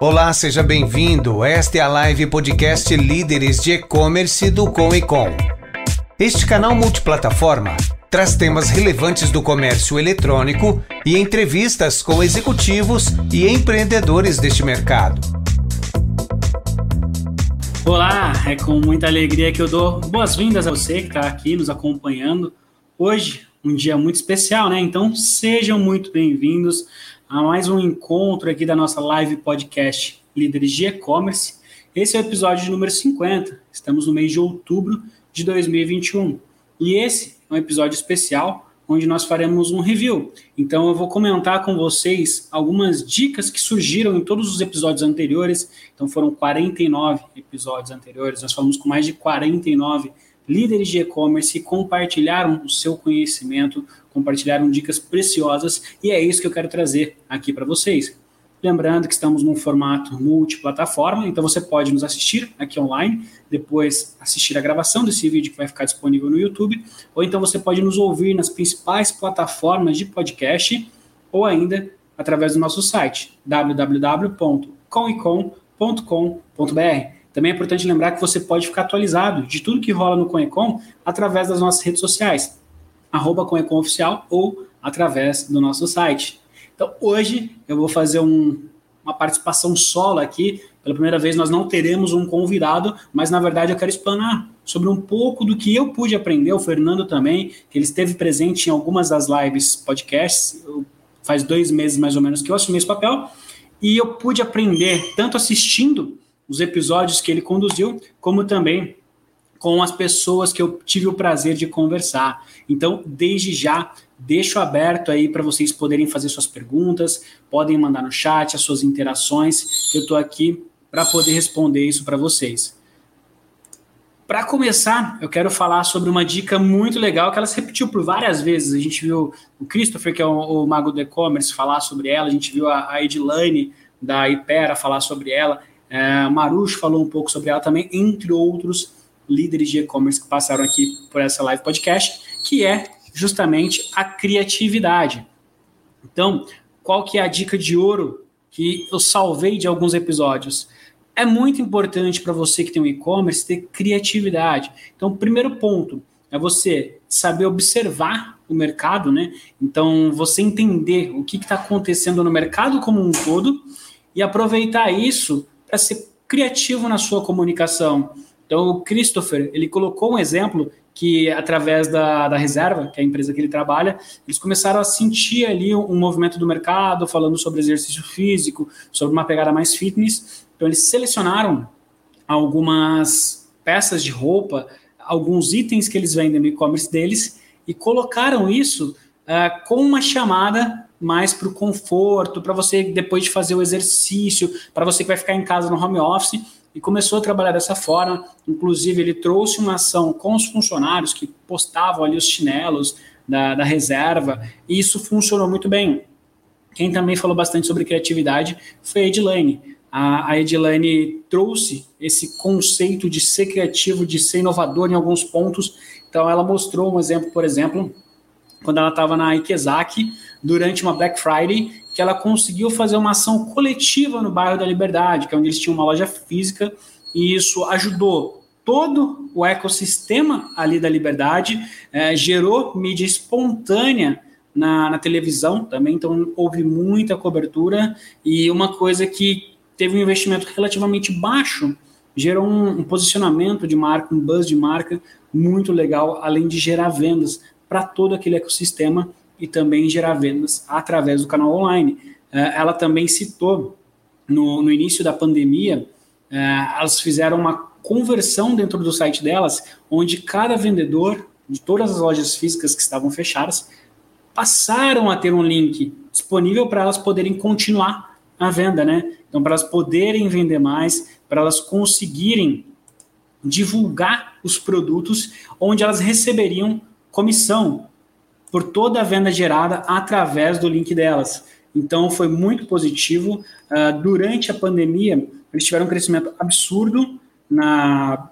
Olá, seja bem-vindo. Esta é a live podcast Líderes de E-Commerce do Com e Com. Este canal multiplataforma traz temas relevantes do comércio eletrônico e entrevistas com executivos e empreendedores deste mercado. Olá, é com muita alegria que eu dou boas-vindas a você que está aqui nos acompanhando. Hoje, um dia muito especial, né? Então, sejam muito bem-vindos a mais um encontro aqui da nossa live podcast Líderes de E-Commerce. Esse é o episódio número 50. Estamos no mês de outubro de 2021. E esse é um episódio especial onde nós faremos um review. Então eu vou comentar com vocês algumas dicas que surgiram em todos os episódios anteriores. Então foram 49 episódios anteriores. Nós falamos com mais de 49 líderes de e-commerce que compartilharam o seu conhecimento, compartilharam dicas preciosas e é isso que eu quero trazer aqui para vocês. Lembrando que estamos num formato multiplataforma, então você pode nos assistir aqui online, depois assistir a gravação desse vídeo que vai ficar disponível no YouTube, ou então você pode nos ouvir nas principais plataformas de podcast, ou ainda através do nosso site www.comicom.com.br. Também é importante lembrar que você pode ficar atualizado de tudo que rola no Conecom através das nossas redes sociais, arroba Oficial ou através do nosso site. Então, hoje eu vou fazer um, uma participação solo aqui. Pela primeira vez, nós não teremos um convidado, mas na verdade eu quero explanar sobre um pouco do que eu pude aprender, o Fernando também, que ele esteve presente em algumas das lives podcasts, faz dois meses mais ou menos que eu assumi esse papel, e eu pude aprender tanto assistindo os episódios que ele conduziu, como também com as pessoas que eu tive o prazer de conversar. Então, desde já, deixo aberto aí para vocês poderem fazer suas perguntas, podem mandar no chat as suas interações, eu estou aqui para poder responder isso para vocês. Para começar, eu quero falar sobre uma dica muito legal que ela se repetiu por várias vezes. A gente viu o Christopher, que é o, o mago do e-commerce, falar sobre ela, a gente viu a, a Edilane da Ipera falar sobre ela. É, falou um pouco sobre ela também, entre outros líderes de e-commerce que passaram aqui por essa live podcast, que é justamente a criatividade. Então, qual que é a dica de ouro que eu salvei de alguns episódios? É muito importante para você que tem um e-commerce ter criatividade. Então, primeiro ponto é você saber observar o mercado, né? Então, você entender o que está acontecendo no mercado como um todo e aproveitar isso para ser criativo na sua comunicação. Então, o Christopher, ele colocou um exemplo que, através da, da reserva, que é a empresa que ele trabalha, eles começaram a sentir ali um, um movimento do mercado, falando sobre exercício físico, sobre uma pegada mais fitness. Então, eles selecionaram algumas peças de roupa, alguns itens que eles vendem no e-commerce deles e colocaram isso uh, com uma chamada mais para o conforto, para você depois de fazer o exercício, para você que vai ficar em casa no home office, e começou a trabalhar dessa forma. Inclusive, ele trouxe uma ação com os funcionários que postavam ali os chinelos da, da reserva, e isso funcionou muito bem. Quem também falou bastante sobre criatividade foi a Edilane. A, a Edilane trouxe esse conceito de ser criativo, de ser inovador em alguns pontos. Então, ela mostrou um exemplo, por exemplo, quando ela estava na Ikezaki, durante uma Black Friday, que ela conseguiu fazer uma ação coletiva no bairro da Liberdade, que é onde eles tinham uma loja física, e isso ajudou todo o ecossistema ali da Liberdade, é, gerou mídia espontânea na, na, televisão também, então houve muita cobertura, e uma coisa que teve um investimento relativamente baixo, gerou um, um posicionamento de marca, um buzz de marca muito legal, além de gerar vendas para todo aquele ecossistema e também gerar vendas através do canal online. É, ela também citou no, no início da pandemia, é, elas fizeram uma conversão dentro do site delas, onde cada vendedor de todas as lojas físicas que estavam fechadas passaram a ter um link disponível para elas poderem continuar a venda, né? Então, para elas poderem vender mais, para elas conseguirem divulgar os produtos, onde elas receberiam comissão por toda a venda gerada através do link delas. Então foi muito positivo. Uh, durante a pandemia, eles tiveram um crescimento absurdo na,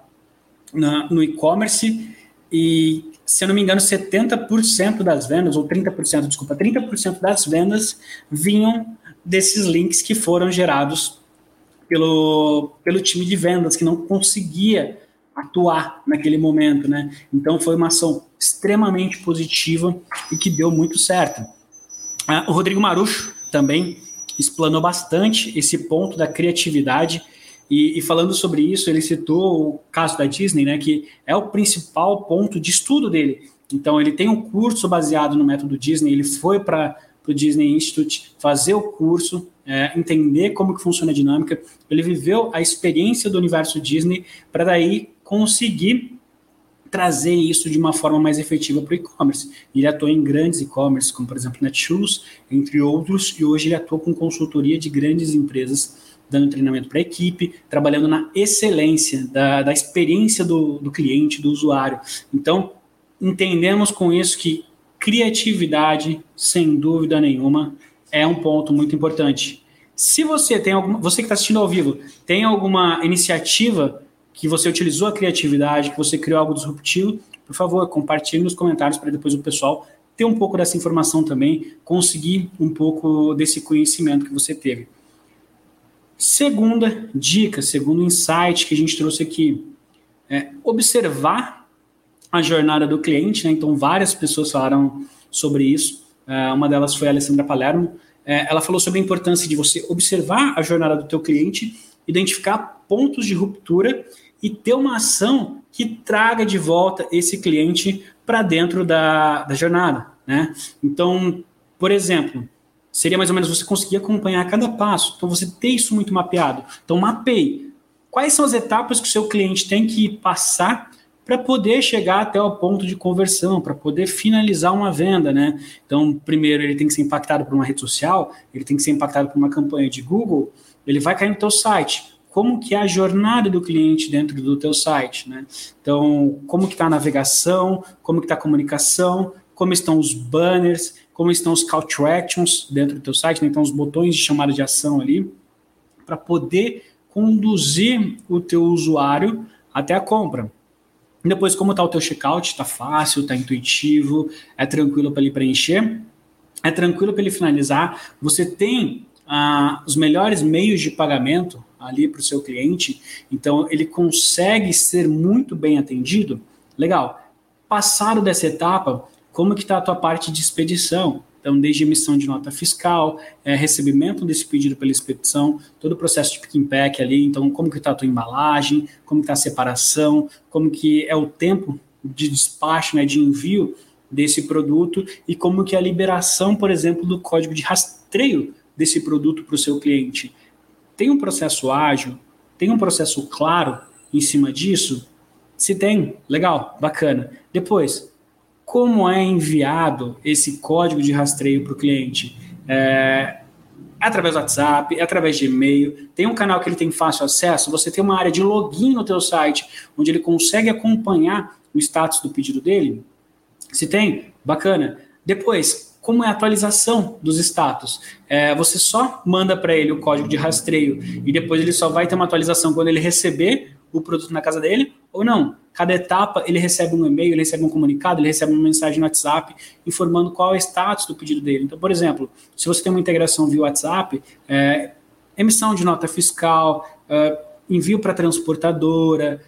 na no e-commerce e, se eu não me engano, 70% das vendas, ou 30%, desculpa, 30% das vendas vinham desses links que foram gerados pelo, pelo time de vendas, que não conseguia atuar naquele momento, né? Então foi uma ação extremamente positiva e que deu muito certo. Ah, o Rodrigo Marucho também explanou bastante esse ponto da criatividade e, e, falando sobre isso, ele citou o caso da Disney, né, que é o principal ponto de estudo dele. Então, ele tem um curso baseado no método Disney, ele foi para o Disney Institute fazer o curso, é, entender como que funciona a dinâmica, ele viveu a experiência do universo Disney para daí conseguir trazer isso de uma forma mais efetiva para o e-commerce. Ele atua em grandes e-commerce, como por exemplo Netshoes, entre outros, e hoje ele atua com consultoria de grandes empresas, dando treinamento para a equipe, trabalhando na excelência da, da experiência do, do cliente, do usuário. Então, entendemos com isso que criatividade, sem dúvida nenhuma, é um ponto muito importante. Se você tem alguma, você que está assistindo ao vivo, tem alguma iniciativa que você utilizou a criatividade, que você criou algo disruptivo, por favor, compartilhe nos comentários para depois o pessoal ter um pouco dessa informação também, conseguir um pouco desse conhecimento que você teve. Segunda dica, segundo insight que a gente trouxe aqui, é observar a jornada do cliente, né? Então, várias pessoas falaram sobre isso. É, uma delas foi a Alessandra Palermo. É, ela falou sobre a importância de você observar a jornada do teu cliente, identificar pontos de ruptura e ter uma ação que traga de volta esse cliente para dentro da, da jornada, né? Então, por exemplo, seria mais ou menos você conseguir acompanhar cada passo. Então, você ter isso muito mapeado. Então, mapeie. Quais são as etapas que o seu cliente tem que passar para poder chegar até o ponto de conversão, para poder finalizar uma venda, né? Então, primeiro ele tem que ser impactado por uma rede social, ele tem que ser impactado por uma campanha de Google, ele vai cair no teu site. Como que é a jornada do cliente dentro do teu site, né? Então, como que está a navegação, como que está a comunicação, como estão os banners, como estão os call to actions dentro do teu site, né? então os botões de chamada de ação ali, para poder conduzir o teu usuário até a compra. Depois, como está o teu checkout? Está fácil, está intuitivo, é tranquilo para ele preencher, é tranquilo para ele finalizar. Você tem ah, os melhores meios de pagamento ali para o seu cliente, então ele consegue ser muito bem atendido. Legal. Passado dessa etapa, como que está a tua parte de expedição? Então, desde emissão de nota fiscal, é, recebimento desse pedido pela expedição, todo o processo de pick and pack ali, então como que está a tua embalagem, como está a separação, como que é o tempo de despacho, né, de envio desse produto e como que é a liberação, por exemplo, do código de rastreio desse produto para o seu cliente. Tem um processo ágil, tem um processo claro em cima disso? Se tem, legal, bacana. Depois, como é enviado esse código de rastreio para o cliente? É, através do WhatsApp, é através de e-mail, tem um canal que ele tem fácil acesso, você tem uma área de login no teu site, onde ele consegue acompanhar o status do pedido dele? Se tem, bacana. Depois, como é a atualização dos status? É, você só manda para ele o código de rastreio e depois ele só vai ter uma atualização quando ele receber o produto na casa dele ou não. Cada etapa ele recebe um e-mail, ele recebe um comunicado, ele recebe uma mensagem no WhatsApp informando qual é o status do pedido dele. Então, por exemplo, se você tem uma integração via WhatsApp, é, emissão de nota fiscal, é, envio para transportadora,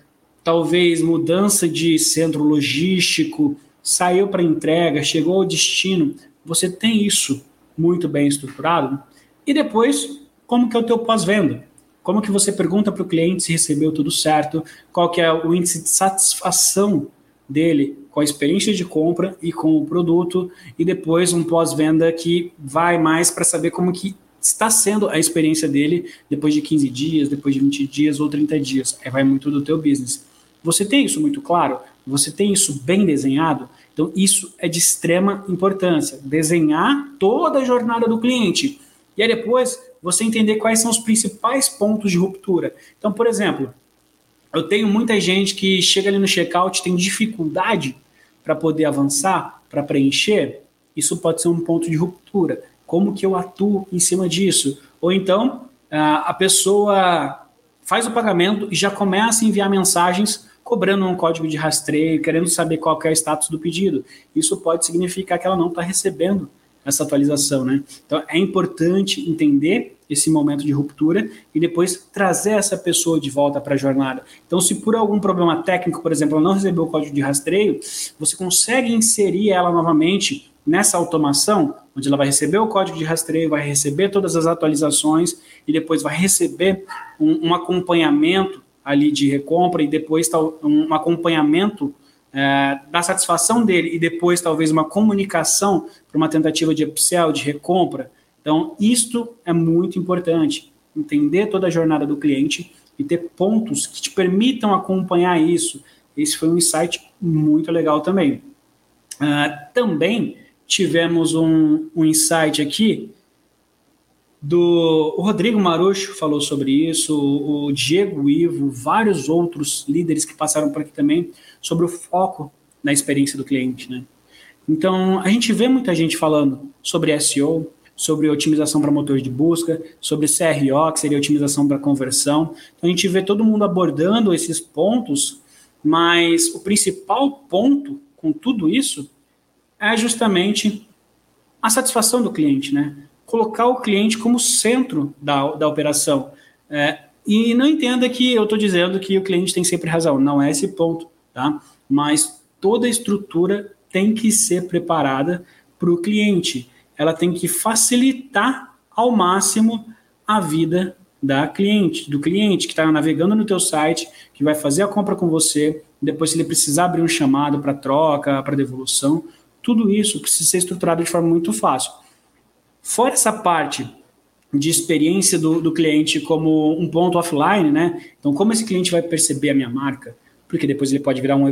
talvez mudança de centro logístico, saiu para entrega, chegou ao destino, você tem isso muito bem estruturado. E depois, como que é o teu pós-venda? Como que você pergunta para o cliente se recebeu tudo certo, qual que é o índice de satisfação dele com a experiência de compra e com o produto, e depois um pós-venda que vai mais para saber como que está sendo a experiência dele depois de 15 dias, depois de 20 dias ou 30 dias. Aí vai muito do teu business. Você tem isso muito claro? Você tem isso bem desenhado? Então isso é de extrema importância. Desenhar toda a jornada do cliente. E aí depois você entender quais são os principais pontos de ruptura. Então, por exemplo, eu tenho muita gente que chega ali no checkout tem dificuldade para poder avançar, para preencher. Isso pode ser um ponto de ruptura. Como que eu atuo em cima disso? Ou então a pessoa faz o pagamento e já começa a enviar mensagens cobrando um código de rastreio, querendo saber qual é o status do pedido. Isso pode significar que ela não está recebendo essa atualização, né? Então é importante entender esse momento de ruptura e depois trazer essa pessoa de volta para a jornada. Então, se por algum problema técnico, por exemplo, ela não recebeu o código de rastreio, você consegue inserir ela novamente nessa automação, onde ela vai receber o código de rastreio, vai receber todas as atualizações e depois vai receber um, um acompanhamento ali de recompra e depois um acompanhamento é, da satisfação dele e depois talvez uma comunicação para uma tentativa de upsell, de recompra. Então, isto é muito importante, entender toda a jornada do cliente e ter pontos que te permitam acompanhar isso. Esse foi um insight muito legal também. Uh, também tivemos um, um insight aqui do o Rodrigo Marucho falou sobre isso, o Diego Ivo, vários outros líderes que passaram por aqui também, sobre o foco na experiência do cliente, né? Então, a gente vê muita gente falando sobre SEO, sobre otimização para motor de busca, sobre CRO, que seria otimização para conversão. Então, a gente vê todo mundo abordando esses pontos, mas o principal ponto com tudo isso é justamente a satisfação do cliente, né? Colocar o cliente como centro da, da operação. É, e não entenda que eu estou dizendo que o cliente tem sempre razão, não é esse ponto, tá? Mas toda a estrutura tem que ser preparada para o cliente. Ela tem que facilitar ao máximo a vida da cliente, do cliente que está navegando no teu site, que vai fazer a compra com você, depois se ele precisar abrir um chamado para troca, para devolução, tudo isso precisa ser estruturado de forma muito fácil. Fora essa parte de experiência do, do cliente como um ponto offline, né? Então, como esse cliente vai perceber a minha marca? Porque depois ele pode virar um,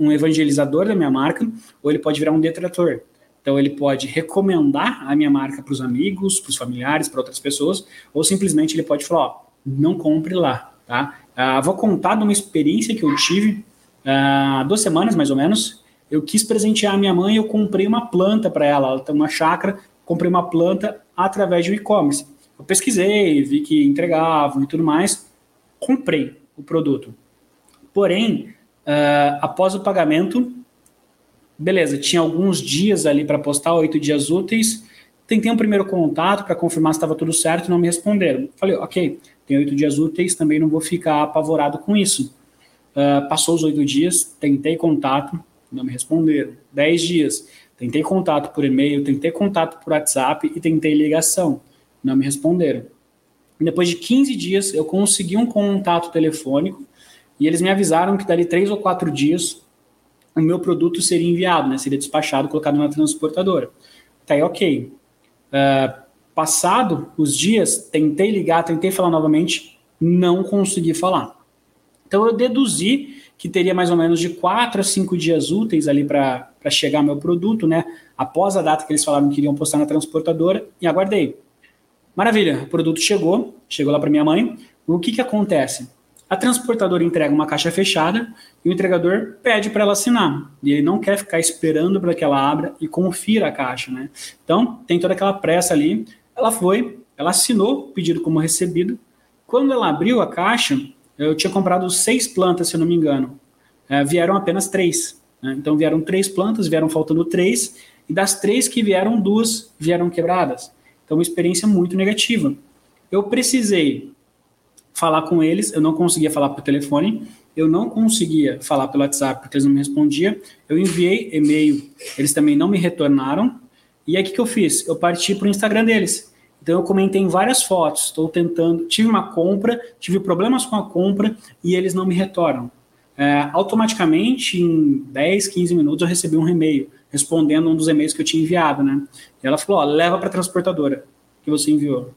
um evangelizador da minha marca ou ele pode virar um detrator. Então, ele pode recomendar a minha marca para os amigos, para os familiares, para outras pessoas, ou simplesmente ele pode falar: ó, não compre lá, tá? Uh, vou contar de uma experiência que eu tive há uh, duas semanas, mais ou menos. Eu quis presentear a minha mãe, eu comprei uma planta para ela. Ela tem uma chácara comprei uma planta através de um e-commerce. Eu pesquisei, vi que entregavam e tudo mais, comprei o produto. Porém, uh, após o pagamento, beleza, tinha alguns dias ali para postar, oito dias úteis. Tentei um primeiro contato para confirmar se estava tudo certo, não me responderam. Falei, ok, tem oito dias úteis, também não vou ficar apavorado com isso. Uh, passou os oito dias, tentei contato, não me responderam. Dez dias, Tentei contato por e-mail, tentei contato por WhatsApp e tentei ligação. Não me responderam. Depois de 15 dias, eu consegui um contato telefônico e eles me avisaram que dali três ou quatro dias o meu produto seria enviado, né? seria despachado, colocado na transportadora. Tá aí, ok. Uh, passado os dias, tentei ligar, tentei falar novamente, não consegui falar. Então eu deduzi que teria mais ou menos de 4 a 5 dias úteis ali para chegar meu produto, né? Após a data que eles falaram que iriam postar na transportadora, e aguardei. Maravilha, o produto chegou, chegou lá para minha mãe. O que, que acontece? A transportadora entrega uma caixa fechada e o entregador pede para ela assinar. E ele não quer ficar esperando para que ela abra e confira a caixa, né? Então, tem toda aquela pressa ali. Ela foi, ela assinou o pedido como recebido. Quando ela abriu a caixa, eu tinha comprado seis plantas, se eu não me engano. É, vieram apenas três. Né? Então vieram três plantas, vieram faltando três, e das três que vieram, duas vieram quebradas. Então, uma experiência muito negativa. Eu precisei falar com eles, eu não conseguia falar por telefone, eu não conseguia falar pelo WhatsApp porque eles não me respondiam. Eu enviei e-mail, eles também não me retornaram. E aí o que, que eu fiz? Eu parti para o Instagram deles. Então eu comentei em várias fotos, estou tentando, tive uma compra, tive problemas com a compra e eles não me retornam. É, automaticamente, em 10, 15 minutos, eu recebi um e-mail respondendo um dos e-mails que eu tinha enviado, né? E ela falou, ó, leva para a transportadora que você enviou.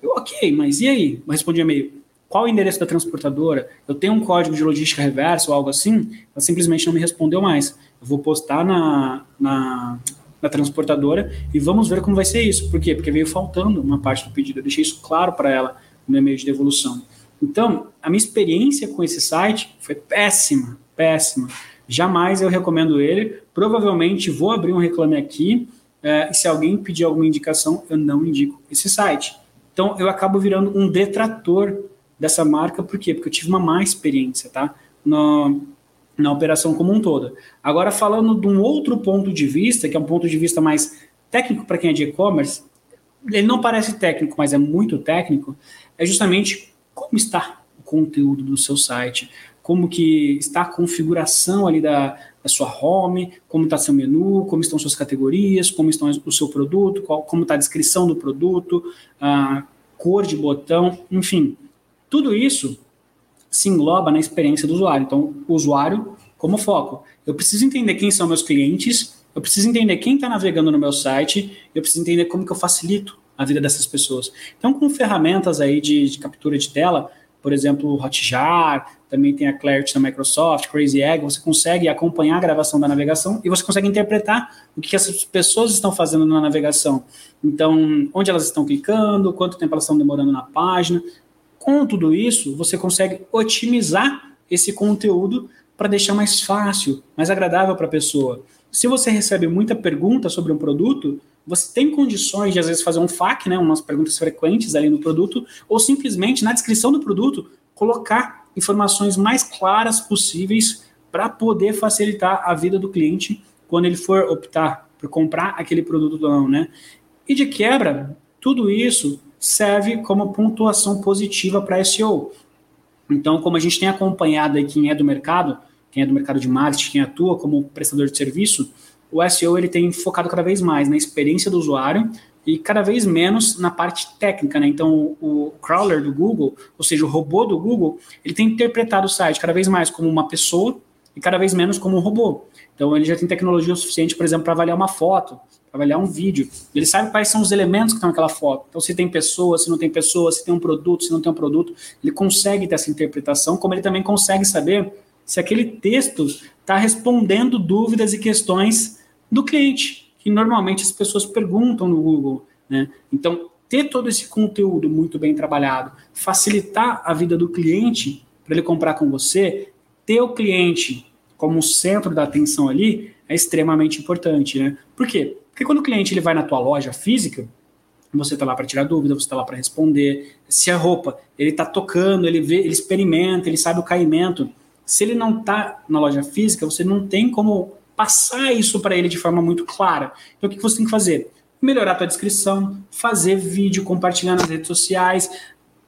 Eu, ok, mas e aí? Eu respondi e-mail, qual o endereço da transportadora? Eu tenho um código de logística reverso ou algo assim? Ela simplesmente não me respondeu mais. Eu vou postar na, na da transportadora e vamos ver como vai ser isso. Por quê? Porque veio faltando uma parte do pedido. Eu deixei isso claro para ela no e-mail de devolução. Então, a minha experiência com esse site foi péssima, péssima. Jamais eu recomendo ele. Provavelmente vou abrir um reclame aqui. É, e se alguém pedir alguma indicação, eu não indico esse site. Então, eu acabo virando um detrator dessa marca. Por quê? Porque eu tive uma má experiência, tá? No, na operação como um todo. Agora, falando de um outro ponto de vista, que é um ponto de vista mais técnico para quem é de e-commerce, ele não parece técnico, mas é muito técnico, é justamente como está o conteúdo do seu site, como que está a configuração ali da, da sua home, como está seu menu, como estão suas categorias, como estão o seu produto, qual, como está a descrição do produto, a cor de botão, enfim, tudo isso se engloba na experiência do usuário. Então, o usuário como foco. Eu preciso entender quem são meus clientes, eu preciso entender quem está navegando no meu site, eu preciso entender como que eu facilito a vida dessas pessoas. Então, com ferramentas aí de, de captura de tela, por exemplo, o Hotjar, também tem a Clarity da Microsoft, Crazy Egg, você consegue acompanhar a gravação da navegação e você consegue interpretar o que essas pessoas estão fazendo na navegação. Então, onde elas estão clicando, quanto tempo elas estão demorando na página. Com tudo isso, você consegue otimizar esse conteúdo para deixar mais fácil, mais agradável para a pessoa. Se você recebe muita pergunta sobre um produto, você tem condições de, às vezes, fazer um FAQ, né, umas perguntas frequentes ali no produto, ou simplesmente na descrição do produto colocar informações mais claras possíveis para poder facilitar a vida do cliente quando ele for optar por comprar aquele produto ou não, né? E de quebra, tudo isso serve como pontuação positiva para SEO. Então, como a gente tem acompanhado aí quem é do mercado, quem é do mercado de marketing, quem atua como prestador de serviço, o SEO ele tem focado cada vez mais na experiência do usuário e cada vez menos na parte técnica, né? Então, o crawler do Google, ou seja, o robô do Google, ele tem interpretado o site cada vez mais como uma pessoa e cada vez menos como um robô. Então, ele já tem tecnologia o suficiente, por exemplo, para avaliar uma foto, avaliar um vídeo. Ele sabe quais são os elementos que estão naquela foto. Então, se tem pessoa, se não tem pessoa, se tem um produto, se não tem um produto, ele consegue ter essa interpretação, como ele também consegue saber se aquele texto está respondendo dúvidas e questões do cliente, que normalmente as pessoas perguntam no Google. Né? Então, ter todo esse conteúdo muito bem trabalhado, facilitar a vida do cliente para ele comprar com você, ter o cliente como centro da atenção ali é extremamente importante, né? Por quê? Porque quando o cliente ele vai na tua loja física, você está lá para tirar dúvida, você está lá para responder. Se a roupa ele está tocando, ele vê, ele experimenta, ele sabe o caimento. Se ele não está na loja física, você não tem como passar isso para ele de forma muito clara. Então, o que você tem que fazer? Melhorar a tua descrição, fazer vídeo, compartilhar nas redes sociais,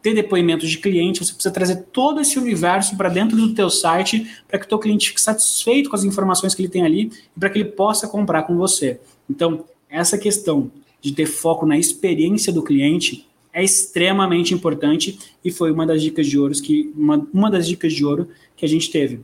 ter depoimentos de cliente, você precisa trazer todo esse universo para dentro do teu site para que o teu cliente fique satisfeito com as informações que ele tem ali e para que ele possa comprar com você. Então, essa questão de ter foco na experiência do cliente é extremamente importante e foi uma das dicas de ouro que uma, uma das dicas de ouro que a gente teve.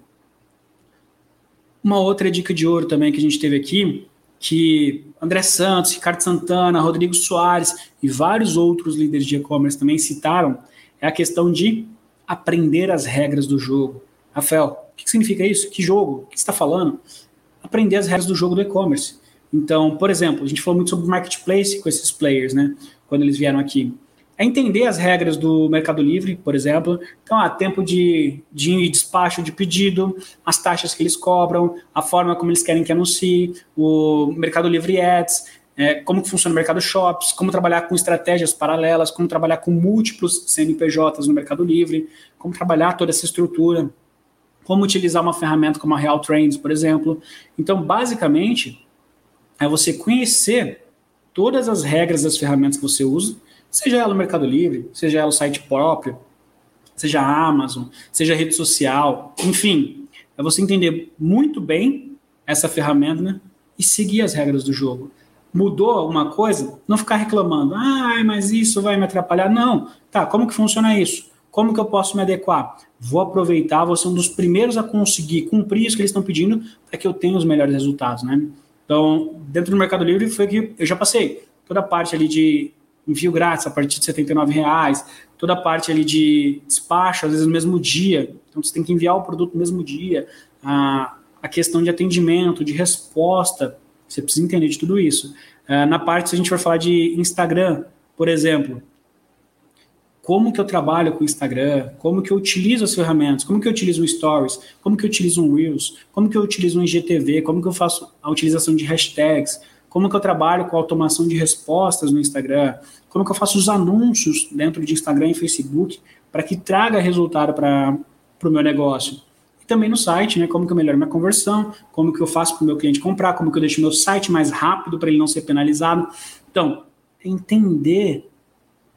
Uma outra dica de ouro também que a gente teve aqui, que André Santos, Ricardo Santana, Rodrigo Soares e vários outros líderes de e-commerce também citaram, é a questão de aprender as regras do jogo. Rafael, o que significa isso? Que jogo? O que você está falando? Aprender as regras do jogo do e-commerce. Então, por exemplo, a gente falou muito sobre marketplace com esses players, né? Quando eles vieram aqui é entender as regras do Mercado Livre, por exemplo. Então, há tempo de, de despacho de pedido, as taxas que eles cobram, a forma como eles querem que anuncie, o Mercado Livre Ads, é, como que funciona o Mercado Shops, como trabalhar com estratégias paralelas, como trabalhar com múltiplos CNPJs no Mercado Livre, como trabalhar toda essa estrutura, como utilizar uma ferramenta como a Real Trends, por exemplo. Então, basicamente, é você conhecer todas as regras das ferramentas que você usa, Seja ela o Mercado Livre, seja ela o site próprio, seja a Amazon, seja a rede social, enfim, é você entender muito bem essa ferramenta né, e seguir as regras do jogo. Mudou alguma coisa? Não ficar reclamando, ah, mas isso vai me atrapalhar. Não, tá, como que funciona isso? Como que eu posso me adequar? Vou aproveitar, vou ser um dos primeiros a conseguir cumprir isso que eles estão pedindo para que eu tenha os melhores resultados, né? Então, dentro do Mercado Livre foi que eu já passei toda a parte ali de envio grátis a partir de R$ reais, toda a parte ali de despacho, às vezes no mesmo dia, então você tem que enviar o produto no mesmo dia, a, a questão de atendimento, de resposta, você precisa entender de tudo isso. Uh, na parte, se a gente for falar de Instagram, por exemplo, como que eu trabalho com o Instagram, como que eu utilizo as ferramentas, como que eu utilizo o Stories, como que eu utilizo um Reels, como que eu utilizo um IGTV, como que eu faço a utilização de hashtags, como que eu trabalho com automação de respostas no Instagram, como que eu faço os anúncios dentro de Instagram e Facebook para que traga resultado para o meu negócio. E também no site, né, como que eu melhoro minha conversão, como que eu faço para o meu cliente comprar, como que eu deixo meu site mais rápido para ele não ser penalizado. Então, entender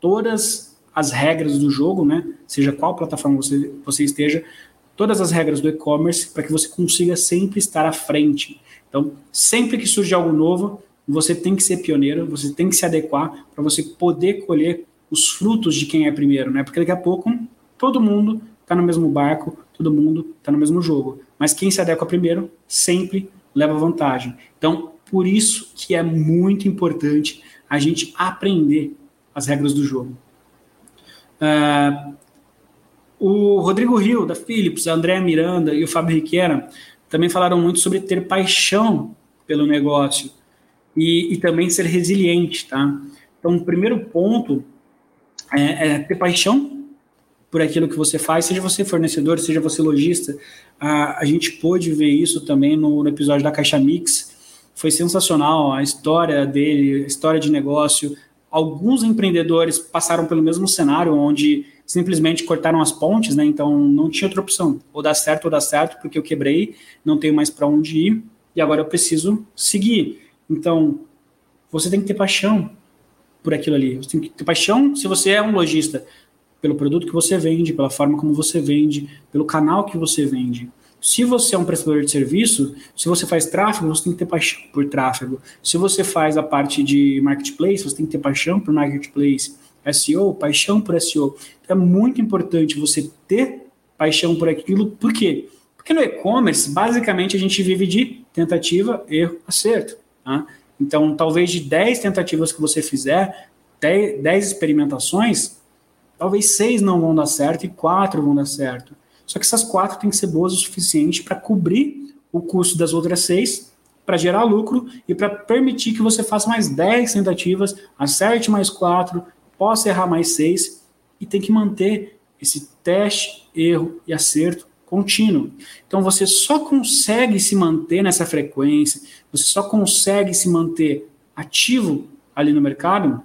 todas as regras do jogo, né? Seja qual plataforma você, você esteja, todas as regras do e-commerce para que você consiga sempre estar à frente. Então, sempre que surge algo novo, você tem que ser pioneiro, você tem que se adequar para você poder colher os frutos de quem é primeiro, né? Porque daqui a pouco todo mundo está no mesmo barco, todo mundo está no mesmo jogo. Mas quem se adequa primeiro sempre leva vantagem. Então, por isso que é muito importante a gente aprender as regras do jogo. Uh, o Rodrigo Rio, da Philips, a André Miranda e o Fábio Riquera também falaram muito sobre ter paixão pelo negócio e, e também ser resiliente, tá? Então, o primeiro ponto é, é, ter paixão por aquilo que você faz, seja você fornecedor, seja você lojista. A, a gente pôde ver isso também no, no episódio da Caixa Mix. Foi sensacional a história dele, a história de negócio. Alguns empreendedores passaram pelo mesmo cenário, onde simplesmente cortaram as pontes, né? Então não tinha outra opção. Ou dá certo ou dá certo, porque eu quebrei, não tenho mais para onde ir e agora eu preciso seguir. Então você tem que ter paixão por aquilo ali. Você tem que ter paixão se você é um lojista pelo produto que você vende, pela forma como você vende, pelo canal que você vende. Se você é um prestador de serviço, se você faz tráfego, você tem que ter paixão por tráfego. Se você faz a parte de marketplace, você tem que ter paixão por marketplace. SEO, paixão por SEO. Então é muito importante você ter paixão por aquilo. Por quê? Porque no e-commerce, basicamente, a gente vive de tentativa, erro, acerto. Tá? Então, talvez de 10 tentativas que você fizer, 10, 10 experimentações, talvez 6 não vão dar certo e 4 vão dar certo. Só que essas 4 têm que ser boas o suficiente para cobrir o custo das outras 6, para gerar lucro e para permitir que você faça mais 10 tentativas, acerte mais 4, possa errar mais 6 e tem que manter esse teste, erro e acerto contínuo. Então você só consegue se manter nessa frequência, você só consegue se manter ativo ali no mercado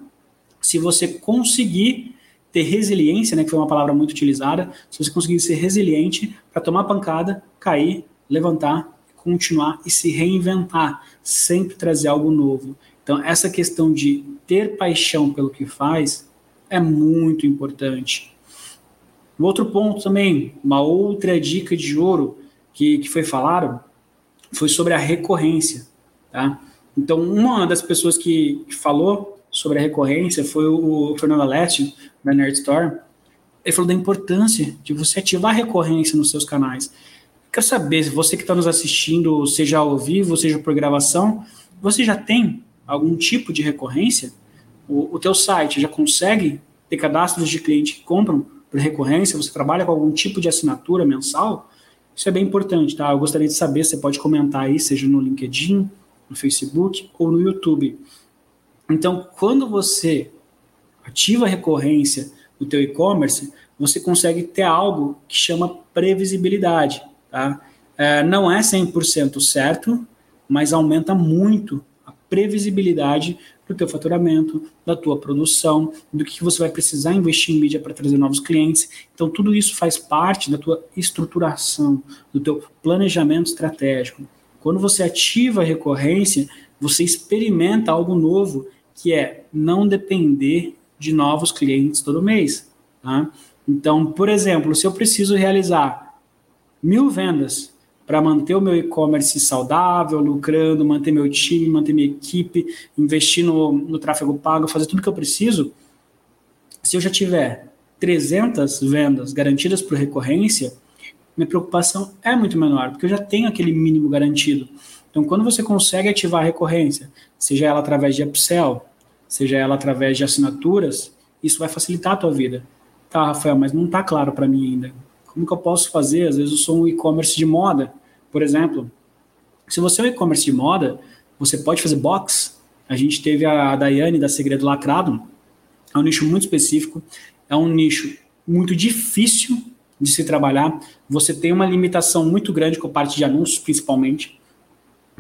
se você conseguir ter resiliência, né, que foi uma palavra muito utilizada, se você conseguir ser resiliente para tomar pancada, cair, levantar, continuar e se reinventar, sempre trazer algo novo. Então essa questão de ter paixão pelo que faz é muito importante. Um outro ponto também, uma outra dica de ouro que, que foi falado, foi sobre a recorrência. Tá? Então, uma das pessoas que, que falou sobre a recorrência foi o, Fernando Alessio, da Nerd Store. Ele falou da importância de você ativar a recorrência nos seus canais. Quero saber, se você que está nos assistindo, seja ao vivo, seja por gravação, você já tem algum tipo de recorrência? O, o teu site já consegue ter cadastros de clientes que compram por recorrência, você trabalha com algum tipo de assinatura mensal, isso é bem importante, tá? Eu gostaria de saber, você pode comentar aí, seja no LinkedIn, no Facebook ou no YouTube. Então, quando você ativa a recorrência no teu e-commerce, você consegue ter algo que chama previsibilidade, tá? É, não é 100% certo, mas aumenta muito a previsibilidade do teu faturamento, da tua produção, do que você vai precisar investir em mídia para trazer novos clientes. Então, tudo isso faz parte da tua estruturação, do teu planejamento estratégico. Quando você ativa a recorrência, você experimenta algo novo, que é não depender de novos clientes todo mês. Tá? Então, por exemplo, se eu preciso realizar mil vendas para manter o meu e-commerce saudável, lucrando, manter meu time, manter minha equipe, investir no, no tráfego pago, fazer tudo que eu preciso, se eu já tiver 300 vendas garantidas por recorrência, minha preocupação é muito menor, porque eu já tenho aquele mínimo garantido. Então, quando você consegue ativar a recorrência, seja ela através de upsell, seja ela através de assinaturas, isso vai facilitar a tua vida. Tá, Rafael, mas não está claro para mim ainda. Como que eu posso fazer? Às vezes eu sou um e-commerce de moda, por exemplo. Se você é um e-commerce de moda, você pode fazer box. A gente teve a Daiane da Segredo Lacrado. É um nicho muito específico. É um nicho muito difícil de se trabalhar. Você tem uma limitação muito grande com a parte de anúncios, principalmente.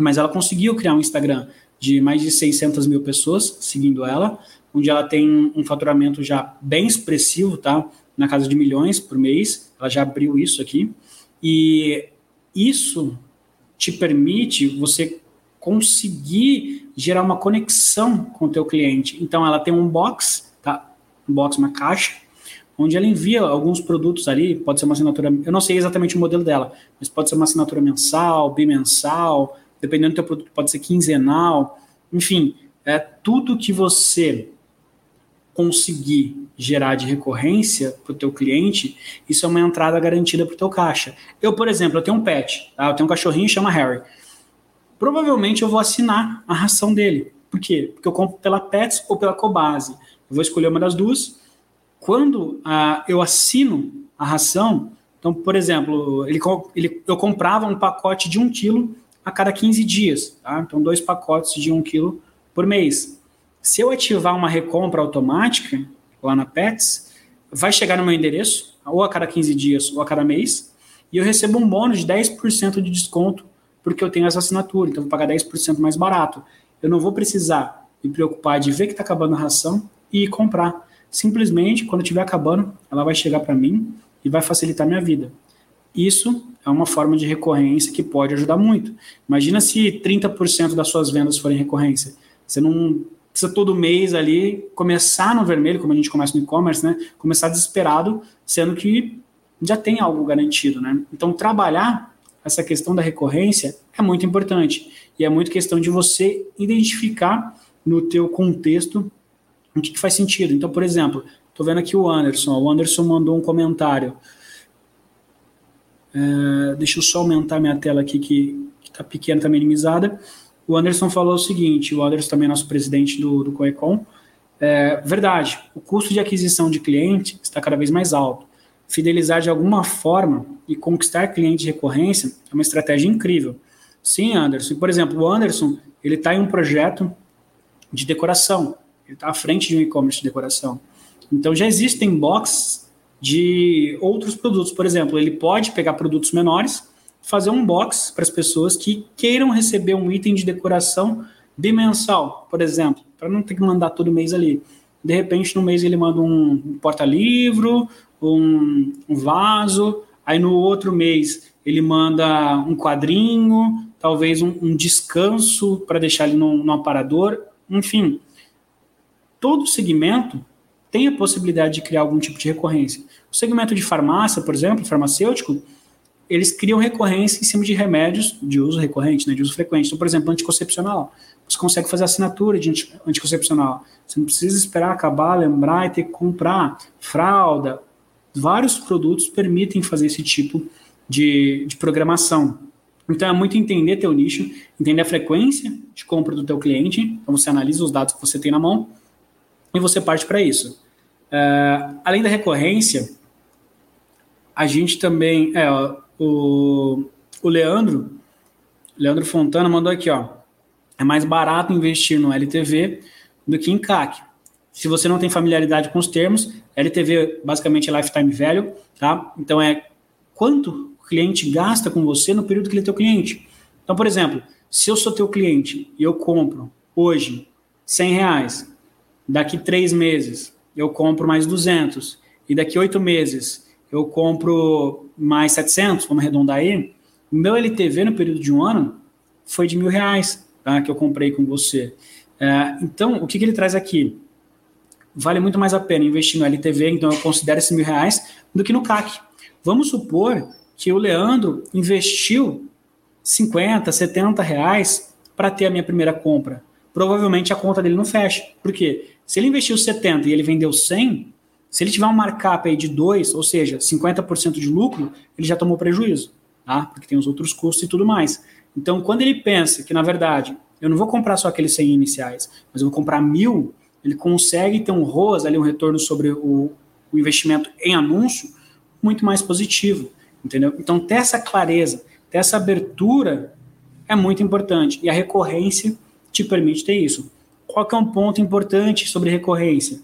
Mas ela conseguiu criar um Instagram de mais de 600 mil pessoas seguindo ela, onde ela tem um faturamento já bem expressivo, tá? Na casa de milhões por mês ela já abriu isso aqui, e isso te permite você conseguir gerar uma conexão com o teu cliente. Então ela tem um box, tá? Um box, uma caixa, onde ela envia alguns produtos ali, pode ser uma assinatura, eu não sei exatamente o modelo dela, mas pode ser uma assinatura mensal, bimensal, dependendo do teu produto, pode ser quinzenal, enfim, é tudo que você conseguir gerar de recorrência para o teu cliente, isso é uma entrada garantida para o teu caixa. Eu, por exemplo, eu tenho um pet, tá? eu tenho um cachorrinho chama Harry. Provavelmente eu vou assinar a ração dele. Por quê? Porque eu compro pela Pets ou pela Cobase. Eu vou escolher uma das duas. Quando ah, eu assino a ração, então, por exemplo, ele, ele, eu comprava um pacote de um quilo a cada 15 dias. Tá? Então, dois pacotes de um quilo por mês. Se eu ativar uma recompra automática lá na Pets, vai chegar no meu endereço, ou a cada 15 dias ou a cada mês, e eu recebo um bônus de 10% de desconto porque eu tenho essa assinatura, então eu vou pagar 10% mais barato. Eu não vou precisar me preocupar de ver que está acabando a ração e comprar. Simplesmente, quando estiver acabando, ela vai chegar para mim e vai facilitar minha vida. Isso é uma forma de recorrência que pode ajudar muito. Imagina se 30% das suas vendas forem recorrência. Você não precisa todo mês ali começar no vermelho, como a gente começa no e-commerce, né? Começar desesperado, sendo que já tem algo garantido, né? Então, trabalhar essa questão da recorrência é muito importante. E é muito questão de você identificar no teu contexto o que, que faz sentido. Então, por exemplo, estou vendo aqui o Anderson. O Anderson mandou um comentário. É, deixa eu só aumentar minha tela aqui, que está pequena, está minimizada. O Anderson falou o seguinte: o Anderson também é nosso presidente do, do Coecom. É, verdade, o custo de aquisição de cliente está cada vez mais alto. Fidelizar de alguma forma e conquistar cliente de recorrência é uma estratégia incrível. Sim, Anderson. Por exemplo, o Anderson ele está em um projeto de decoração. Ele está à frente de um e-commerce de decoração. Então já existem boxes de outros produtos. Por exemplo, ele pode pegar produtos menores fazer um box para as pessoas que queiram receber um item de decoração bimensal, por exemplo, para não ter que mandar todo mês ali. De repente, no mês ele manda um porta-livro, um, um vaso, aí no outro mês ele manda um quadrinho, talvez um, um descanso para deixar ele no, no aparador, enfim. Todo segmento tem a possibilidade de criar algum tipo de recorrência. O segmento de farmácia, por exemplo, farmacêutico, eles criam recorrência em cima de remédios de uso recorrente, né, de uso frequente. Então, por exemplo, anticoncepcional. Você consegue fazer assinatura de anticoncepcional. Você não precisa esperar acabar, lembrar e ter que comprar. Fralda. Vários produtos permitem fazer esse tipo de, de programação. Então, é muito entender teu nicho, entender a frequência de compra do teu cliente. Então, você analisa os dados que você tem na mão e você parte para isso. Uh, além da recorrência, a gente também... É, o, o Leandro, Leandro Fontana mandou aqui, ó. É mais barato investir no LTV do que em CAC. Se você não tem familiaridade com os termos, LTV basicamente é lifetime value, tá? Então é quanto o cliente gasta com você no período que ele é teu cliente. Então, por exemplo, se eu sou teu cliente e eu compro hoje 100 reais, daqui três meses eu compro mais 200 e daqui oito meses eu compro mais 700, vamos arredondar aí, meu LTV no período de um ano foi de mil reais tá, que eu comprei com você. É, então, o que, que ele traz aqui? Vale muito mais a pena investir no LTV, então eu considero esses mil reais, do que no CAC. Vamos supor que o Leandro investiu 50, 70 reais para ter a minha primeira compra. Provavelmente a conta dele não fecha. Por quê? Se ele investiu 70 e ele vendeu 100, se ele tiver um markup aí de 2, ou seja, 50% de lucro, ele já tomou prejuízo, tá? Porque tem os outros custos e tudo mais. Então, quando ele pensa que, na verdade, eu não vou comprar só aqueles 100 iniciais, mas eu vou comprar mil, ele consegue ter um ROAS ali, um retorno sobre o, o investimento em anúncio muito mais positivo, entendeu? Então, ter essa clareza, ter essa abertura é muito importante. E a recorrência te permite ter isso. Qual que é um ponto importante sobre recorrência?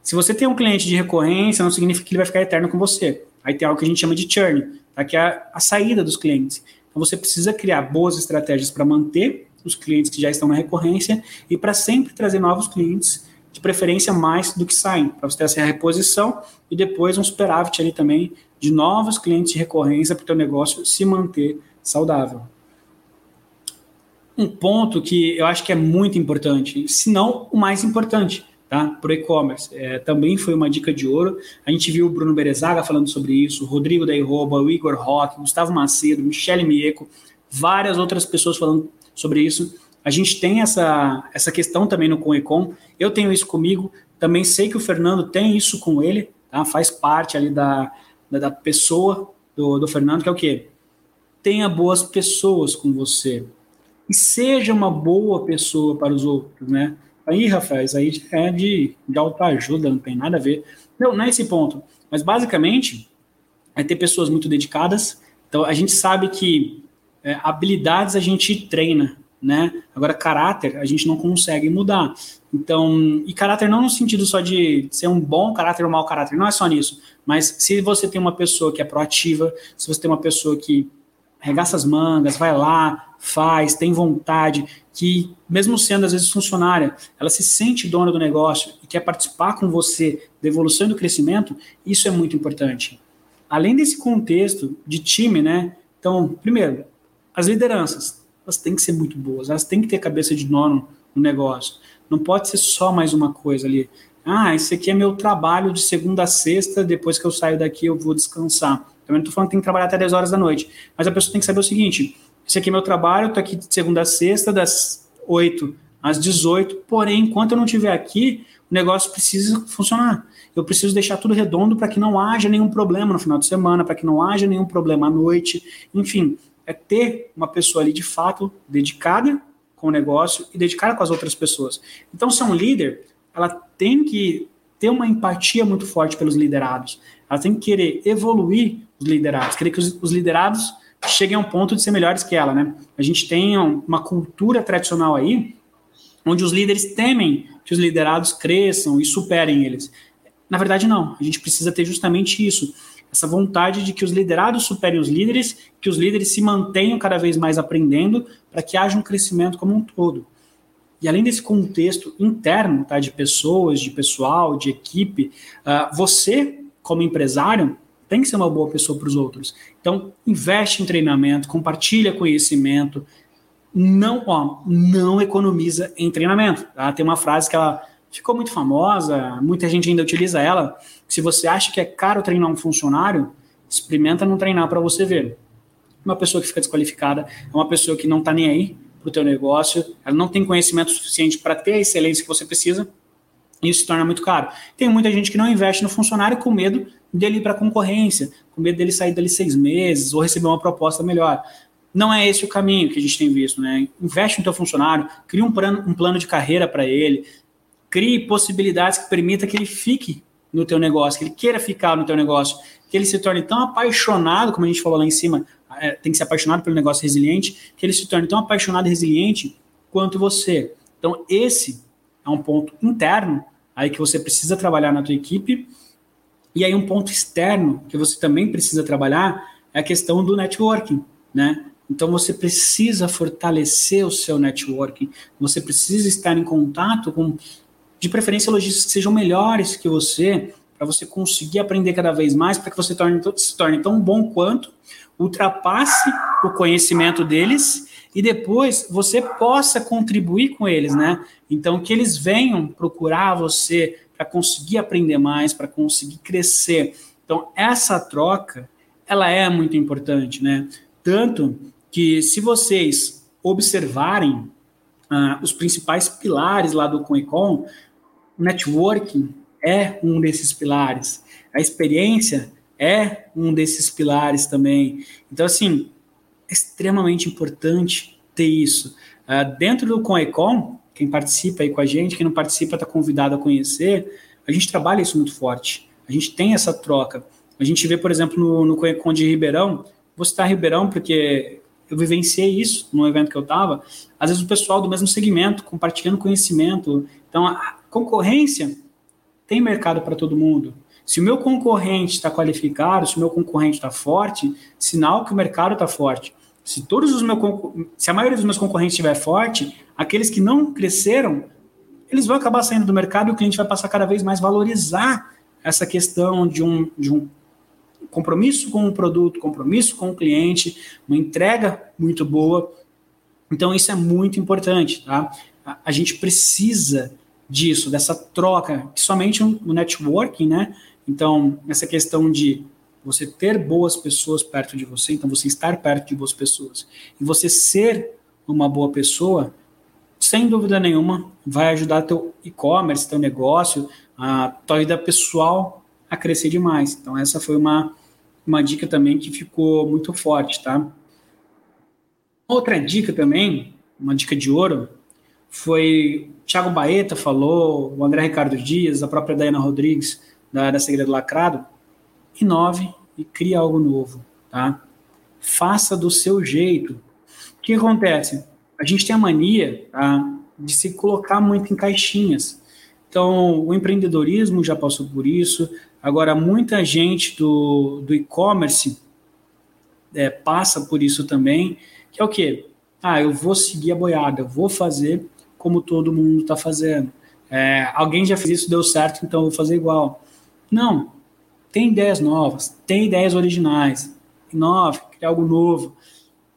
Se você tem um cliente de recorrência, não significa que ele vai ficar eterno com você. Aí tem algo que a gente chama de churn, tá? que é a, a saída dos clientes. Então você precisa criar boas estratégias para manter os clientes que já estão na recorrência e para sempre trazer novos clientes, de preferência mais do que saem, para você ter essa reposição e depois um superávit ali também de novos clientes de recorrência para o teu negócio se manter saudável. Um ponto que eu acho que é muito importante, se não o mais importante, tá? Para o e-commerce. É, também foi uma dica de ouro. A gente viu o Bruno Berezaga falando sobre isso, o Rodrigo da Iroba, o Igor Roque, Gustavo Macedo, Michele Mieco, várias outras pessoas falando sobre isso. A gente tem essa, essa questão também no Conecom. Eu tenho isso comigo. Também sei que o Fernando tem isso com ele, tá? Faz parte ali da, da, da pessoa do, do Fernando, que é o quê? Tenha boas pessoas com você e seja uma boa pessoa para os outros, né? Aí, Rafael, isso aí é de, de autoajuda, não tem nada a ver. Não, não é esse ponto. Mas, basicamente, é ter pessoas muito dedicadas. Então, a gente sabe que é, habilidades a gente treina, né? Agora, caráter a gente não consegue mudar. Então, e caráter não no sentido só de ser um bom caráter ou um mau caráter, não é só nisso. Mas se você tem uma pessoa que é proativa, se você tem uma pessoa que regaça as mangas, vai lá, faz, tem vontade, que mesmo sendo às vezes funcionária, ela se sente dona do negócio e quer participar com você da evolução e do crescimento, isso é muito importante. Além desse contexto de time, né? Então, primeiro, as lideranças, elas têm que ser muito boas, elas têm que ter cabeça de dono no negócio. Não pode ser só mais uma coisa ali. Ah, esse aqui é meu trabalho de segunda a sexta, depois que eu saio daqui eu vou descansar. Também não estou falando que tem que trabalhar até 10 horas da noite. Mas a pessoa tem que saber o seguinte: esse aqui é meu trabalho, eu estou aqui de segunda a sexta, das 8 às 18, porém, enquanto eu não estiver aqui, o negócio precisa funcionar. Eu preciso deixar tudo redondo para que não haja nenhum problema no final de semana, para que não haja nenhum problema à noite. Enfim, é ter uma pessoa ali de fato dedicada com o negócio e dedicada com as outras pessoas. Então, ser um líder, ela tem que ter uma empatia muito forte pelos liderados. Ela tem que querer evoluir os liderados, querer que os, os liderados cheguem a um ponto de ser melhores que ela, né? A gente tem uma cultura tradicional aí, onde os líderes temem que os liderados cresçam e superem eles. Na verdade, não. A gente precisa ter justamente isso. Essa vontade de que os liderados superem os líderes, que os líderes se mantenham cada vez mais aprendendo, para que haja um crescimento como um todo. E além desse contexto interno, tá, de pessoas, de pessoal, de equipe, uh, você, como empresário, tem que ser uma boa pessoa para os outros. Então, investe em treinamento, compartilha conhecimento, não, ó, não economiza em treinamento. Tá? Tem uma frase que ela ficou muito famosa, muita gente ainda utiliza ela. Se você acha que é caro treinar um funcionário, experimenta não treinar para você ver. Uma pessoa que fica desqualificada é uma pessoa que não está nem aí para o teu negócio, ela não tem conhecimento suficiente para ter a excelência que você precisa, isso se torna muito caro. Tem muita gente que não investe no funcionário com medo dele ir para a concorrência, com medo dele sair dali seis meses ou receber uma proposta melhor. Não é esse o caminho que a gente tem visto, né? Investe no teu funcionário, cria um plano, um plano de carreira para ele, crie possibilidades que permita que ele fique no teu negócio, que ele queira ficar no teu negócio, que ele se torne tão apaixonado, como a gente falou lá em cima, é, tem que ser apaixonado pelo negócio resiliente, que ele se torne tão apaixonado e resiliente quanto você. Então, esse é um ponto interno aí que você precisa trabalhar na tua equipe e aí um ponto externo que você também precisa trabalhar é a questão do networking, né? Então você precisa fortalecer o seu networking, você precisa estar em contato com, de preferência, lojistas que sejam melhores que você, para você conseguir aprender cada vez mais, para que você torne, se torne tão bom quanto, ultrapasse o conhecimento deles e depois você possa contribuir com eles, né? Então que eles venham procurar você para conseguir aprender mais, para conseguir crescer. Então, essa troca, ela é muito importante, né? Tanto que se vocês observarem ah, os principais pilares lá do Coecon, networking é um desses pilares, a experiência é um desses pilares também. Então, assim, é extremamente importante ter isso. Ah, dentro do Coecon, quem participa aí com a gente, quem não participa está convidado a conhecer, a gente trabalha isso muito forte. A gente tem essa troca. A gente vê, por exemplo, no, no Conde Ribeirão, vou citar Ribeirão porque eu vivenciei isso no evento que eu estava, às vezes o pessoal do mesmo segmento compartilhando conhecimento. Então, a concorrência tem mercado para todo mundo. Se o meu concorrente está qualificado, se o meu concorrente está forte, sinal que o mercado está forte. Se todos os meus se a maioria dos meus concorrentes estiver forte, aqueles que não cresceram, eles vão acabar saindo do mercado e o cliente vai passar cada vez mais valorizar essa questão de um, de um compromisso com o produto, compromisso com o cliente, uma entrega muito boa. Então, isso é muito importante, tá? A, a gente precisa disso, dessa troca, que somente o networking, né? Então, essa questão de você ter boas pessoas perto de você, então você estar perto de boas pessoas, e você ser uma boa pessoa, sem dúvida nenhuma, vai ajudar teu e-commerce, teu negócio, a tua vida pessoal a crescer demais. Então, essa foi uma, uma dica também que ficou muito forte, tá? Outra dica também, uma dica de ouro, foi Thiago Baeta falou, o André Ricardo Dias, a própria Dayana Rodrigues, da, da Segredo Lacrado, inove e crie algo novo, tá? Faça do seu jeito. O que acontece? A gente tem a mania tá, de se colocar muito em caixinhas. Então, o empreendedorismo já passou por isso. Agora, muita gente do, do e-commerce é, passa por isso também, que é o quê? Ah, eu vou seguir a boiada, vou fazer como todo mundo está fazendo. É, alguém já fez isso, deu certo, então vou fazer igual. Não. Tem ideias novas, tem ideias originais. Inove, crie algo novo.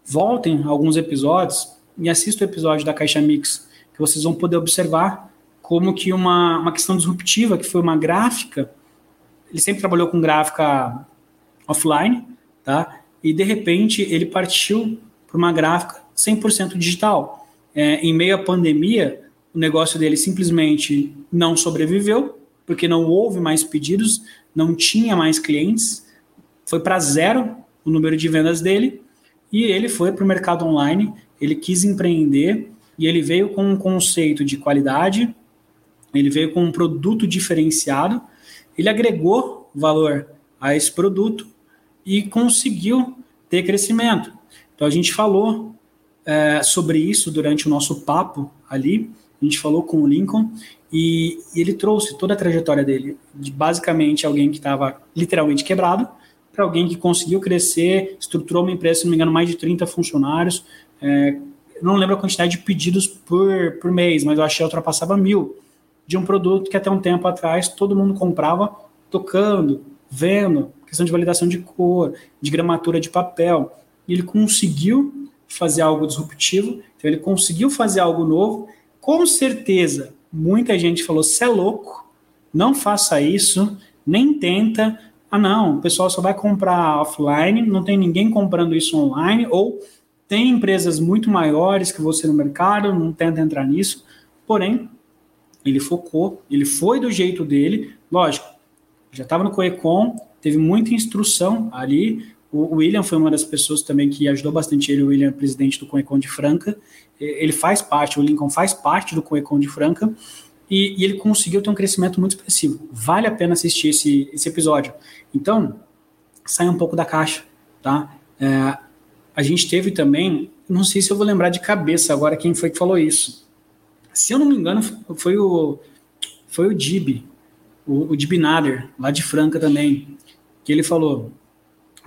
Voltem alguns episódios e assistam o episódio da Caixa Mix, que vocês vão poder observar como que uma, uma questão disruptiva, que foi uma gráfica, ele sempre trabalhou com gráfica offline, tá? E de repente ele partiu para uma gráfica 100% digital. É, em meio à pandemia, o negócio dele simplesmente não sobreviveu, porque não houve mais pedidos, não tinha mais clientes, foi para zero o número de vendas dele e ele foi para o mercado online. Ele quis empreender e ele veio com um conceito de qualidade, ele veio com um produto diferenciado, ele agregou valor a esse produto e conseguiu ter crescimento. Então a gente falou é, sobre isso durante o nosso papo ali. A gente falou com o Lincoln e, e ele trouxe toda a trajetória dele, de basicamente alguém que estava literalmente quebrado, para alguém que conseguiu crescer, estruturou uma empresa, se não me engano, mais de 30 funcionários. É, não lembro a quantidade de pedidos por, por mês, mas eu achei que ultrapassava mil de um produto que até um tempo atrás todo mundo comprava tocando, vendo, questão de validação de cor, de gramatura de papel. E ele conseguiu fazer algo disruptivo, então ele conseguiu fazer algo novo. Com certeza, muita gente falou: você é louco, não faça isso, nem tenta. Ah, não, o pessoal só vai comprar offline, não tem ninguém comprando isso online, ou tem empresas muito maiores que você no mercado, não tenta entrar nisso. Porém, ele focou, ele foi do jeito dele, lógico, já estava no Coecon, teve muita instrução ali. O William foi uma das pessoas também que ajudou bastante ele, o William, presidente do Coecon de Franca. Ele faz parte, o Lincoln faz parte do Coecon de Franca e, e, ele conseguiu ter um crescimento muito expressivo. Vale a pena assistir esse, esse episódio. Então, sai um pouco da caixa, tá? É, a gente teve também, não sei se eu vou lembrar de cabeça agora quem foi que falou isso. Se eu não me engano, foi o foi o Dib, o, o Dib Nader, lá de Franca também, que ele falou: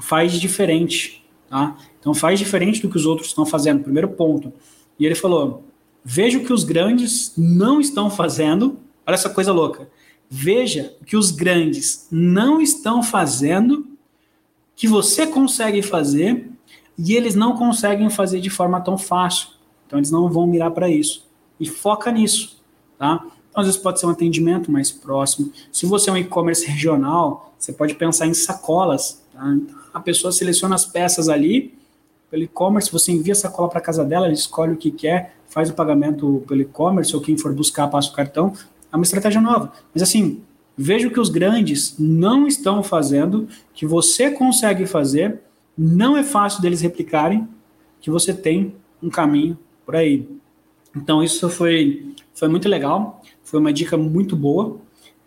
faz diferente, tá? Então faz diferente do que os outros estão fazendo, primeiro ponto. E ele falou: Veja o que os grandes não estão fazendo. Olha essa coisa louca. Veja o que os grandes não estão fazendo, que você consegue fazer, e eles não conseguem fazer de forma tão fácil. Então eles não vão mirar para isso. E foca nisso, tá? Então, às vezes pode ser um atendimento mais próximo. Se você é um e-commerce regional, você pode pensar em sacolas. Tá? Então, a pessoa seleciona as peças ali, pelo e-commerce, você envia a sacola para casa dela, ela escolhe o que quer, faz o pagamento pelo e-commerce, ou quem for buscar passa o cartão. É uma estratégia nova. Mas assim, veja o que os grandes não estão fazendo, que você consegue fazer, não é fácil deles replicarem, que você tem um caminho por aí. Então, isso foi, foi muito legal, foi uma dica muito boa.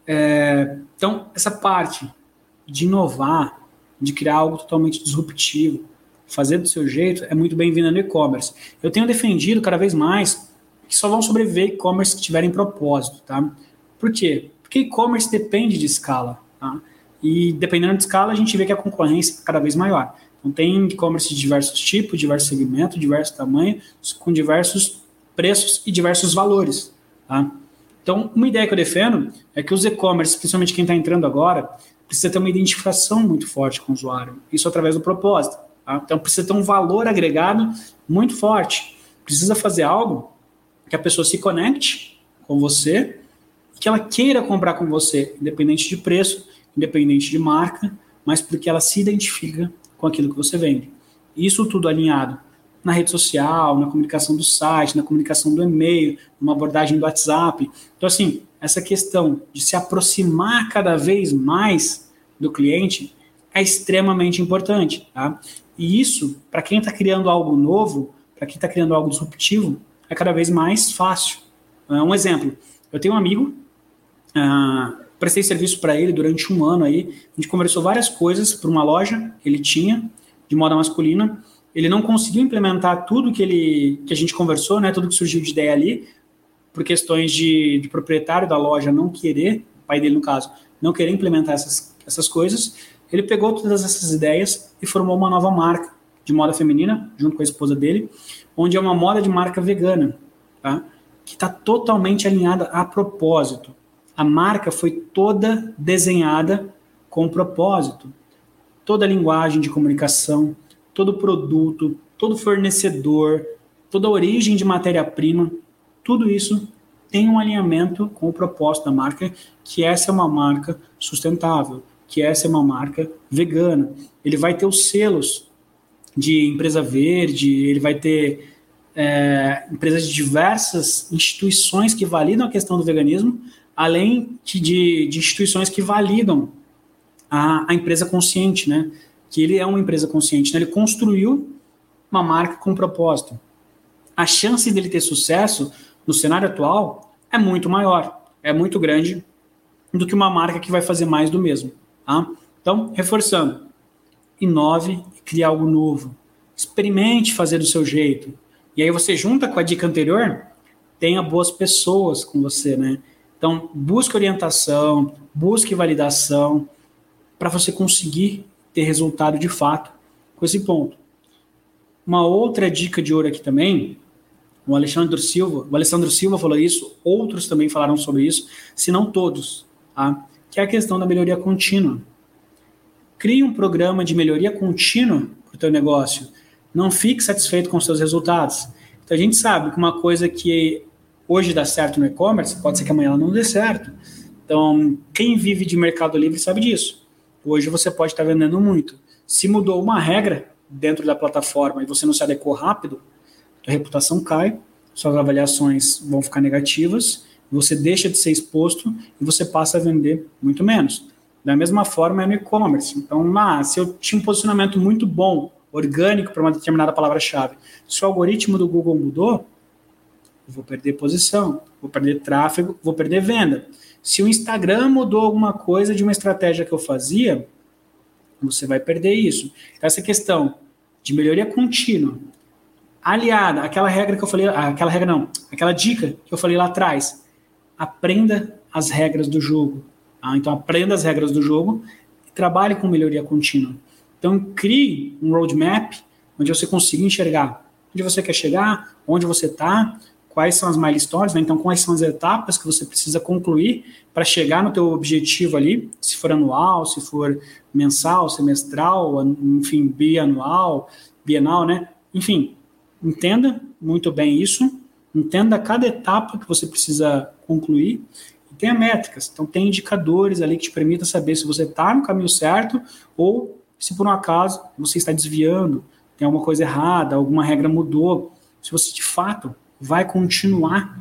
É, então, essa parte de inovar, de criar algo totalmente disruptivo, fazer do seu jeito, é muito bem-vinda no e-commerce. Eu tenho defendido cada vez mais que só vão sobreviver e-commerce que tiverem propósito, tá? Por quê? Porque e-commerce depende de escala, tá? E dependendo de escala, a gente vê que a concorrência é cada vez maior. Então tem e-commerce de diversos tipos, diversos segmentos, diversos tamanhos, com diversos preços e diversos valores, tá? Então, uma ideia que eu defendo é que os e-commerce, principalmente quem está entrando agora, precisa ter uma identificação muito forte com o usuário. Isso através do propósito. Tá? Então precisa ter um valor agregado muito forte. precisa fazer algo que a pessoa se conecte com você, que ela queira comprar com você, independente de preço, independente de marca, mas porque ela se identifica com aquilo que você vende. Isso tudo alinhado na rede social, na comunicação do site, na comunicação do e-mail, numa abordagem do WhatsApp. Então, assim, essa questão de se aproximar cada vez mais do cliente é extremamente importante. Tá? E isso, para quem está criando algo novo, para quem está criando algo disruptivo, é cada vez mais fácil. Uh, um exemplo, eu tenho um amigo, uh, prestei serviço para ele durante um ano aí, a gente conversou várias coisas para uma loja que ele tinha, de moda masculina, ele não conseguiu implementar tudo que, ele, que a gente conversou, né, tudo que surgiu de ideia ali, por questões de, de proprietário da loja não querer, pai dele no caso, não querer implementar essas, essas coisas, ele pegou todas essas ideias e formou uma nova marca de moda feminina, junto com a esposa dele, onde é uma moda de marca vegana, tá? que está totalmente alinhada a propósito. A marca foi toda desenhada com propósito. Toda a linguagem de comunicação, todo produto, todo fornecedor, toda a origem de matéria-prima, tudo isso tem um alinhamento com o propósito da marca, que essa é uma marca sustentável, que essa é uma marca vegana. Ele vai ter os selos de empresa verde, ele vai ter é, empresas de diversas instituições que validam a questão do veganismo, além de, de, instituições que validam a, a, empresa consciente, né? Que ele é uma empresa consciente, né? ele construiu uma marca com propósito. A chance dele ter sucesso no cenário atual é muito maior, é muito grande do que uma marca que vai fazer mais do mesmo. Tá? Então, reforçando, inove e crie algo novo. Experimente fazer do seu jeito. E aí você junta com a dica anterior, tenha boas pessoas com você, né? Então, busque orientação, busque validação para você conseguir ter resultado de fato com esse ponto. Uma outra dica de ouro aqui também, o Alexandre Silva, o Alessandro Silva falou isso, outros também falaram sobre isso, se não todos, tá? que é a questão da melhoria contínua. Crie um programa de melhoria contínua para o teu negócio. Não fique satisfeito com os seus resultados. Então a gente sabe que uma coisa que hoje dá certo no e-commerce, pode ser que amanhã ela não dê certo. Então, quem vive de mercado livre sabe disso. Hoje você pode estar vendendo muito. Se mudou uma regra dentro da plataforma e você não se adequou rápido, a reputação cai, suas avaliações vão ficar negativas você deixa de ser exposto e você passa a vender muito menos. Da mesma forma é no e-commerce. Então, ah, se eu tinha um posicionamento muito bom, orgânico para uma determinada palavra-chave, se o algoritmo do Google mudou, vou perder posição, vou perder tráfego, vou perder venda. Se o Instagram mudou alguma coisa de uma estratégia que eu fazia, você vai perder isso. Essa questão de melhoria contínua, aliada àquela regra que eu falei, aquela regra não, aquela dica que eu falei lá atrás, aprenda as regras do jogo. Tá? Então, aprenda as regras do jogo e trabalhe com melhoria contínua. Então, crie um roadmap onde você consiga enxergar onde você quer chegar, onde você está, quais são as milestones, né? então quais são as etapas que você precisa concluir para chegar no teu objetivo ali, se for anual, se for mensal, semestral, enfim, bianual, bienal, né? Enfim, entenda muito bem isso Entenda cada etapa que você precisa concluir e tenha métricas. Então, tem indicadores ali que te permitam saber se você está no caminho certo ou se por um acaso você está desviando, tem alguma coisa errada, alguma regra mudou. Se você de fato vai continuar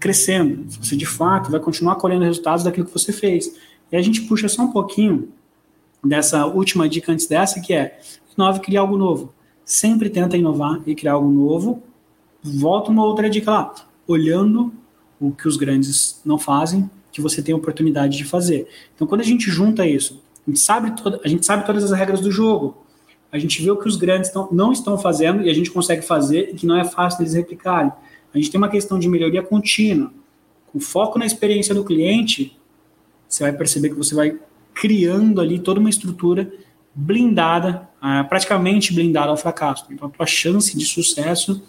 crescendo, se você de fato vai continuar colhendo resultados daquilo que você fez. E a gente puxa só um pouquinho dessa última dica antes dessa, que é inove, criar algo novo. Sempre tenta inovar e criar algo novo volta uma outra dica lá, olhando o que os grandes não fazem, que você tem oportunidade de fazer. Então, quando a gente junta isso, a gente sabe, a gente sabe todas as regras do jogo, a gente vê o que os grandes tão, não estão fazendo e a gente consegue fazer e que não é fácil eles replicarem. A gente tem uma questão de melhoria contínua. Com foco na experiência do cliente, você vai perceber que você vai criando ali toda uma estrutura blindada, ah, praticamente blindada ao fracasso. Então, a tua chance de sucesso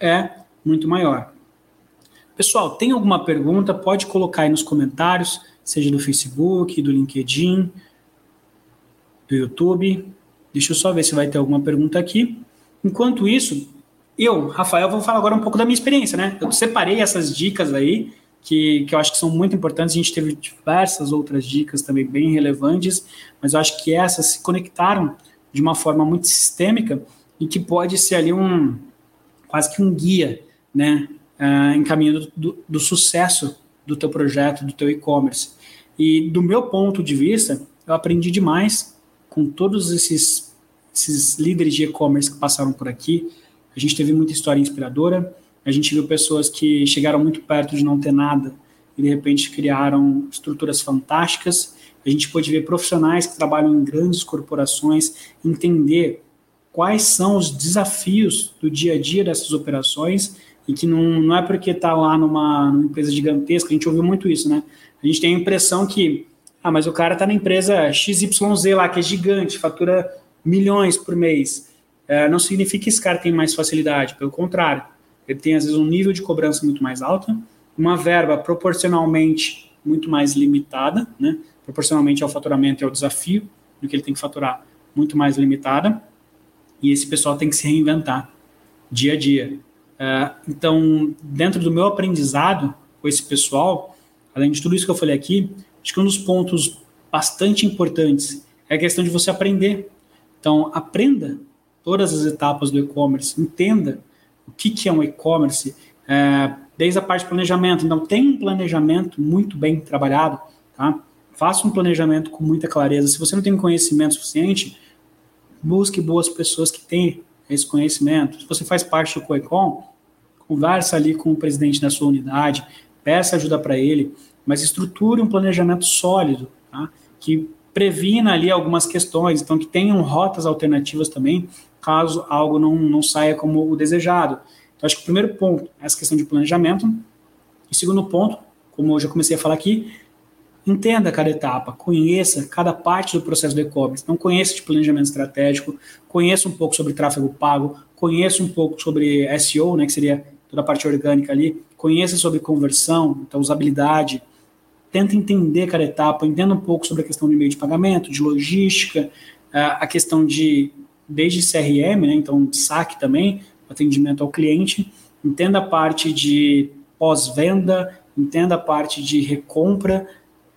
é muito maior. Pessoal, tem alguma pergunta? Pode colocar aí nos comentários, seja do Facebook, do LinkedIn, do YouTube. Deixa eu só ver se vai ter alguma pergunta aqui. Enquanto isso, Eu, Rafael, vou falar agora um pouco da minha experiência, né? Eu separei essas dicas aí, que, que eu acho que são muito importantes. A gente teve diversas outras dicas também bem relevantes, mas eu acho que essas se conectaram de uma forma muito sistêmica e que pode ser ali um quase que um guia, né, uh, em caminho do, do, sucesso do teu projeto, do teu e-commerce. E do meu ponto de vista, eu aprendi demais com todos esses, esses líderes de e-commerce que passaram por aqui. A gente teve muita história inspiradora, a gente viu pessoas que chegaram muito perto de não ter nada e de repente criaram estruturas fantásticas. A gente pôde ver profissionais que trabalham em grandes corporações entender quais são os desafios do dia a dia dessas operações e que não, não é porque está lá numa, numa, empresa gigantesca, a gente ouviu muito isso, né? A gente tem a impressão que, ah, mas o cara está na empresa XYZ lá, que é gigante, fatura milhões por mês. É, não significa que esse cara tem mais facilidade, pelo contrário. Ele tem, às vezes, um nível de cobrança muito mais alto, uma verba proporcionalmente muito mais limitada, né? proporcionalmente ao faturamento e ao desafio do que ele tem que faturar, muito mais limitada, e esse pessoal tem que se reinventar dia a dia. Uh, então, dentro do meu aprendizado com esse pessoal, além de tudo isso que eu falei aqui, acho que um dos pontos bastante importantes é a questão de você aprender. Então, aprenda todas as etapas do e-commerce, entenda o que, que é um e-commerce, é, desde a parte de planejamento. Então, tem um planejamento muito bem trabalhado, tá? Faça um planejamento com muita clareza. Se você não tem conhecimento suficiente, busque boas pessoas que têm esse conhecimento. Se você faz parte do COECOM, conversa ali com o presidente da sua unidade, peça ajuda para ele, mas estruture um planejamento sólido, tá? que previna ali algumas questões, então que tenham rotas alternativas também, caso algo não, não saia como o desejado. Então, acho que o primeiro ponto é essa questão de planejamento. E segundo ponto, como eu já comecei a falar aqui, entenda cada etapa, conheça cada parte do processo do e-commerce. Então, conheça de planejamento estratégico, conheça um pouco sobre tráfego pago, conheça um pouco sobre SEO, né, que seria toda a parte orgânica ali, conheça sobre conversão, então usabilidade, tenta entender cada etapa, entenda um pouco sobre a questão de meio de pagamento, de logística, a questão de desde CRM, né, então saque também, atendimento ao cliente, entenda a parte de pós-venda, entenda a parte de recompra,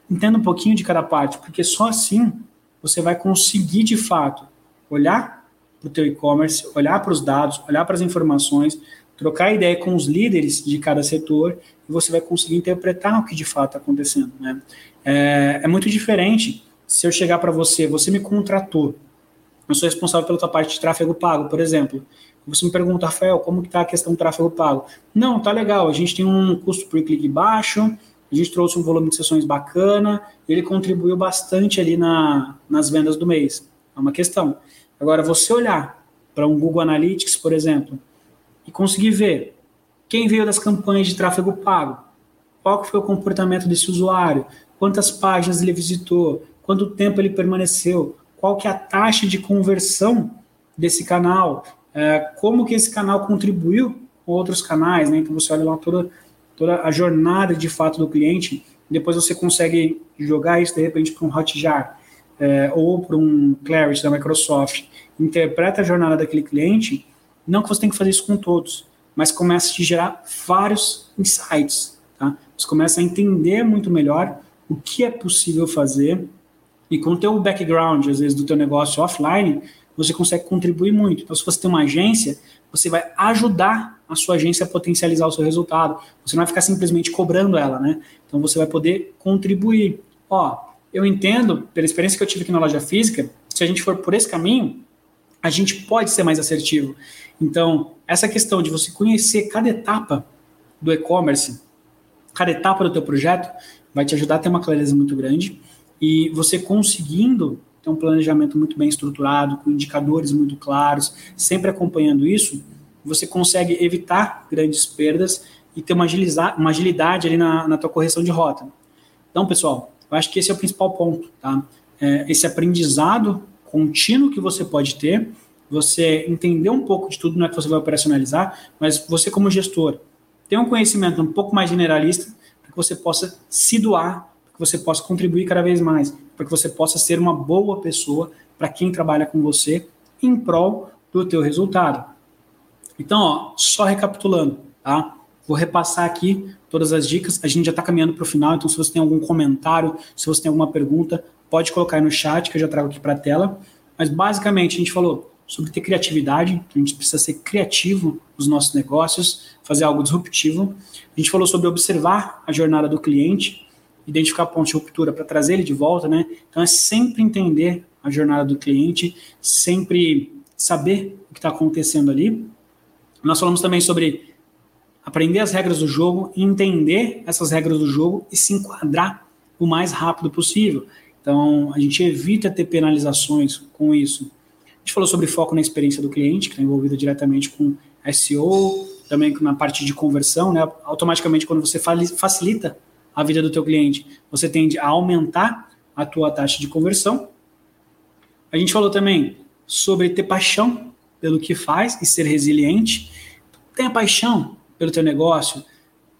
entenda um pouquinho de cada parte, porque só assim você vai conseguir de fato olhar para o teu e-commerce, olhar para os dados, olhar para as informações, trocar ideia com os líderes de cada setor e você vai conseguir interpretar o que de fato está acontecendo. Né? É, é muito diferente se eu chegar para você, você me contratou, eu sou responsável pela tua parte de tráfego pago, por exemplo. Você me pergunta, Rafael, como está a questão do tráfego pago? Não, tá legal, a gente tem um custo por clique baixo, a gente trouxe um volume de sessões bacana, ele contribuiu bastante ali na, nas vendas do mês. É uma questão. Agora, você olhar para um Google Analytics, por exemplo, e conseguir ver quem veio das campanhas de tráfego pago, qual foi o comportamento desse usuário, quantas páginas ele visitou, quanto tempo ele permaneceu, qual que é a taxa de conversão desse canal, é, como que esse canal contribuiu com outros canais, né? Então você olha lá toda, toda a jornada de fato do cliente, depois você consegue jogar isso de repente para um Hotjar é, ou para um Clarity da Microsoft, interpreta a jornada daquele cliente, não que você tem que fazer isso com todos, mas começa a te gerar vários insights, tá? Você começa a entender muito melhor o que é possível fazer e com o teu background, às vezes, do teu negócio offline, você consegue contribuir muito. Então, se você tem uma agência, você vai ajudar a sua agência a potencializar o seu resultado. Você não vai ficar simplesmente cobrando ela, né? Então, você vai poder contribuir. Ó, eu entendo, pela experiência que eu tive aqui na loja física, se a gente for por esse caminho, a gente pode ser mais assertivo. Então, essa questão de você conhecer cada etapa do e-commerce, cada etapa do teu projeto, vai te ajudar a ter uma clareza muito grande. E você conseguindo ter um planejamento muito bem estruturado, com indicadores muito claros, sempre acompanhando isso, você consegue evitar grandes perdas e ter uma, uma agilidade ali na, na tua correção de rota. Então, pessoal, eu acho que esse é o principal ponto, tá? É esse aprendizado contínuo que você pode ter, você entender um pouco de tudo, não é que você vai operacionalizar, mas você como gestor, ter um conhecimento um pouco mais generalista para que você possa se doar que você possa contribuir cada vez mais, para que você possa ser uma boa pessoa para quem trabalha com você em prol do teu resultado. Então, ó, só recapitulando, tá? Vou repassar aqui todas as dicas. A gente já está caminhando para o final, então se você tem algum comentário, se você tem alguma pergunta, pode colocar aí no chat que eu já trago aqui para a tela. Mas basicamente a gente falou sobre ter criatividade, a gente precisa ser criativo nos nossos negócios, fazer algo disruptivo. A gente falou sobre observar a jornada do cliente, identificar pontos de ruptura para trazer ele de volta, né? Então é sempre entender a jornada do cliente, sempre saber o que está acontecendo ali. Nós falamos também sobre aprender as regras do jogo, entender essas regras do jogo e se enquadrar o mais rápido possível. Então, a gente evita ter penalizações com isso. A gente falou sobre foco na experiência do cliente, que está envolvido diretamente com SEO, também na parte de conversão, né? Automaticamente, quando você facilita a vida do teu cliente, você tende a aumentar a tua taxa de conversão. A gente falou também sobre ter paixão pelo que faz e ser resiliente. Tenha paixão pelo teu negócio,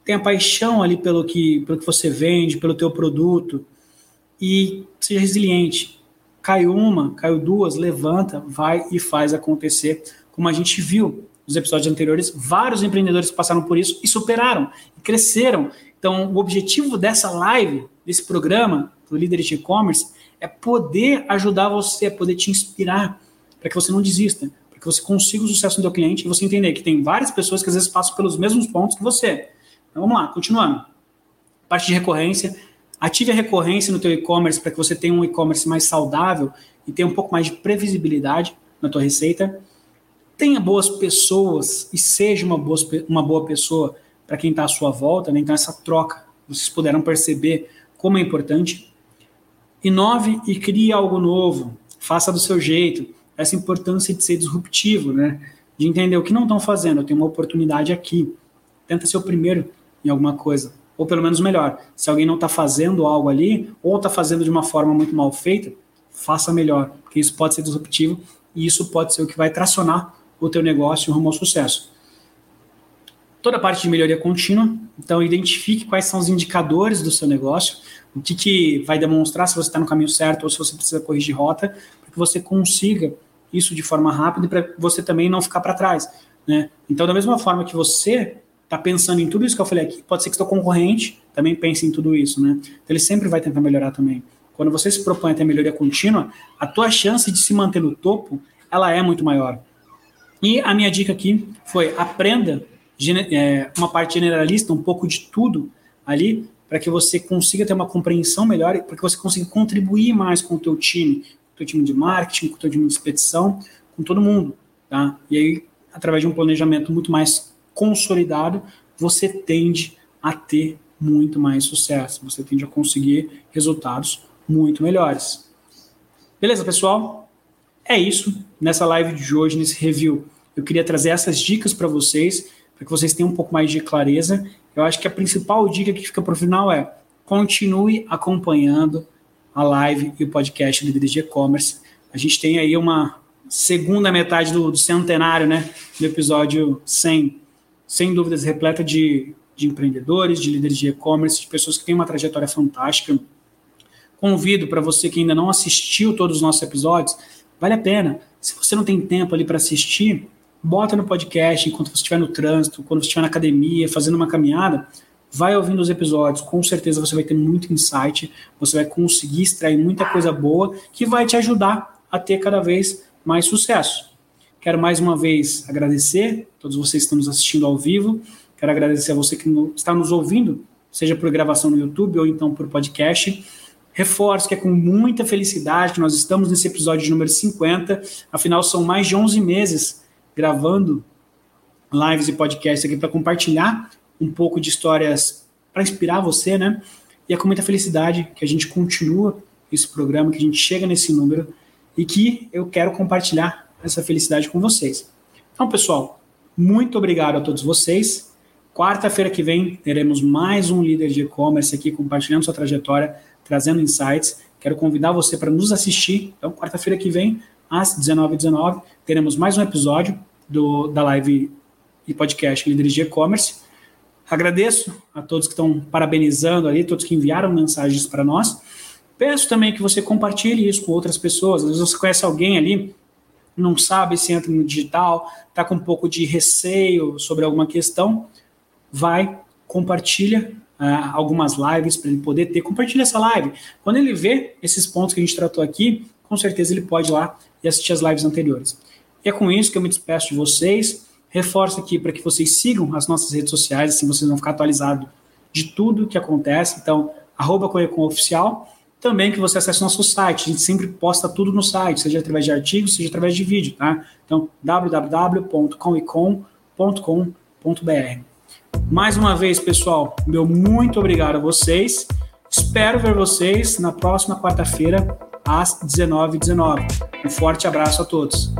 tenha paixão ali pelo que, pelo que você vende, pelo teu produto e seja resiliente. Caiu uma, caiu duas, levanta, vai e faz acontecer, como a gente viu nos episódios anteriores, vários empreendedores passaram por isso e superaram, e cresceram. Então, o objetivo dessa live, desse programa do Líderes de E-Commerce, é poder ajudar você, é poder te inspirar para que você não desista, para que você consiga o sucesso do seu cliente e você entender que tem várias pessoas que às vezes passam pelos mesmos pontos que você. Então, vamos lá, continuando. Parte de recorrência. Ative a recorrência no teu e-commerce para que você tenha um e-commerce mais saudável e tenha um pouco mais de previsibilidade na tua receita tenha boas pessoas e seja uma boa, uma boa pessoa para quem está à sua volta, né? então essa troca, vocês puderam perceber como é importante. Inove e crie algo novo, faça do seu jeito, essa importância de ser disruptivo, né? de entender o que não estão fazendo, eu tenho uma oportunidade aqui, tenta ser o primeiro em alguma coisa, ou pelo menos melhor, se alguém não está fazendo algo ali, ou está fazendo de uma forma muito mal feita, faça melhor, porque isso pode ser disruptivo e isso pode ser o que vai tracionar o teu negócio rumo ao sucesso. Toda a parte de melhoria contínua, então identifique quais são os indicadores do seu negócio, o que, que vai demonstrar se você está no caminho certo ou se você precisa corrigir rota, para que você consiga isso de forma rápida e para você também não ficar para trás. Né? Então, da mesma forma que você está pensando em tudo isso que eu falei aqui, pode ser que seu concorrente também pense em tudo isso. Né? Então, ele sempre vai tentar melhorar também. Quando você se propõe a ter melhoria contínua, a tua chance de se manter no topo, ela é muito maior. E a minha dica aqui foi aprenda é, uma parte generalista, um pouco de tudo ali, para que você consiga ter uma compreensão melhor, para que você consiga contribuir mais com o teu time, com o teu time de marketing, com o teu time de expedição, com todo mundo, tá? E aí, através de um planejamento muito mais consolidado, você tende a ter muito mais sucesso, você tende a conseguir resultados muito melhores. Beleza, pessoal? É isso nessa live de hoje, nesse review eu queria trazer essas dicas para vocês, para que vocês tenham um pouco mais de clareza. Eu acho que a principal dica que fica para o final é continue acompanhando a live e o podcast Líderes de E-Commerce. A gente tem aí uma segunda metade do, do, centenário, né, do episódio 100, sem dúvidas repleta de, de empreendedores, de líderes de e-commerce, de pessoas que têm uma trajetória fantástica. Convido para você que ainda não assistiu todos os nossos episódios, vale a pena. Se você não tem tempo ali para assistir, bota no podcast enquanto você estiver no trânsito, quando você estiver na academia, fazendo uma caminhada, vai ouvindo os episódios, com certeza você vai ter muito insight, você vai conseguir extrair muita coisa boa que vai te ajudar a ter cada vez mais sucesso. Quero mais uma vez agradecer a todos vocês que estão nos assistindo ao vivo, quero agradecer a você que está nos ouvindo, seja por gravação no YouTube ou então por podcast. Reforço que é com muita felicidade que nós estamos nesse episódio número 50, afinal são mais de 11 meses gravando lives e podcasts aqui para compartilhar um pouco de histórias para inspirar você, né? E é com muita felicidade que a gente continua esse programa, que a gente chega nesse número e que eu quero compartilhar essa felicidade com vocês. Então, pessoal, muito obrigado a todos vocês. Quarta-feira que vem teremos mais um líder de e-commerce aqui compartilhando sua trajetória, trazendo insights. Quero convidar você para nos assistir. Então, quarta-feira que vem, às 19h19, teremos mais um episódio do, da live e podcast Líderes de E-Commerce. Agradeço a todos que estão parabenizando ali, todos que enviaram mensagens para nós. Peço também que você compartilhe isso com outras pessoas. Às vezes você conhece alguém ali não sabe se entra no digital, está com um pouco de receio sobre alguma questão, vai, compartilha uh, algumas lives para ele poder ter, compartilha essa live. Quando ele vê esses pontos que a gente tratou aqui, com certeza ele pode ir lá e assistir as lives anteriores. E é com isso que eu me despeço de vocês. Reforço aqui para que vocês sigam as nossas redes sociais, assim vocês vão ficar atualizados de tudo que acontece. Então, arroba Oficial. Também que você acesse nosso site. A gente sempre posta tudo no site, seja através de artigos, seja através de vídeo, tá? Então, www.comicom.com.br. Mais uma vez, pessoal, meu muito obrigado a vocês. Espero ver vocês na próxima quarta-feira, às 19h19. Um forte abraço a todos.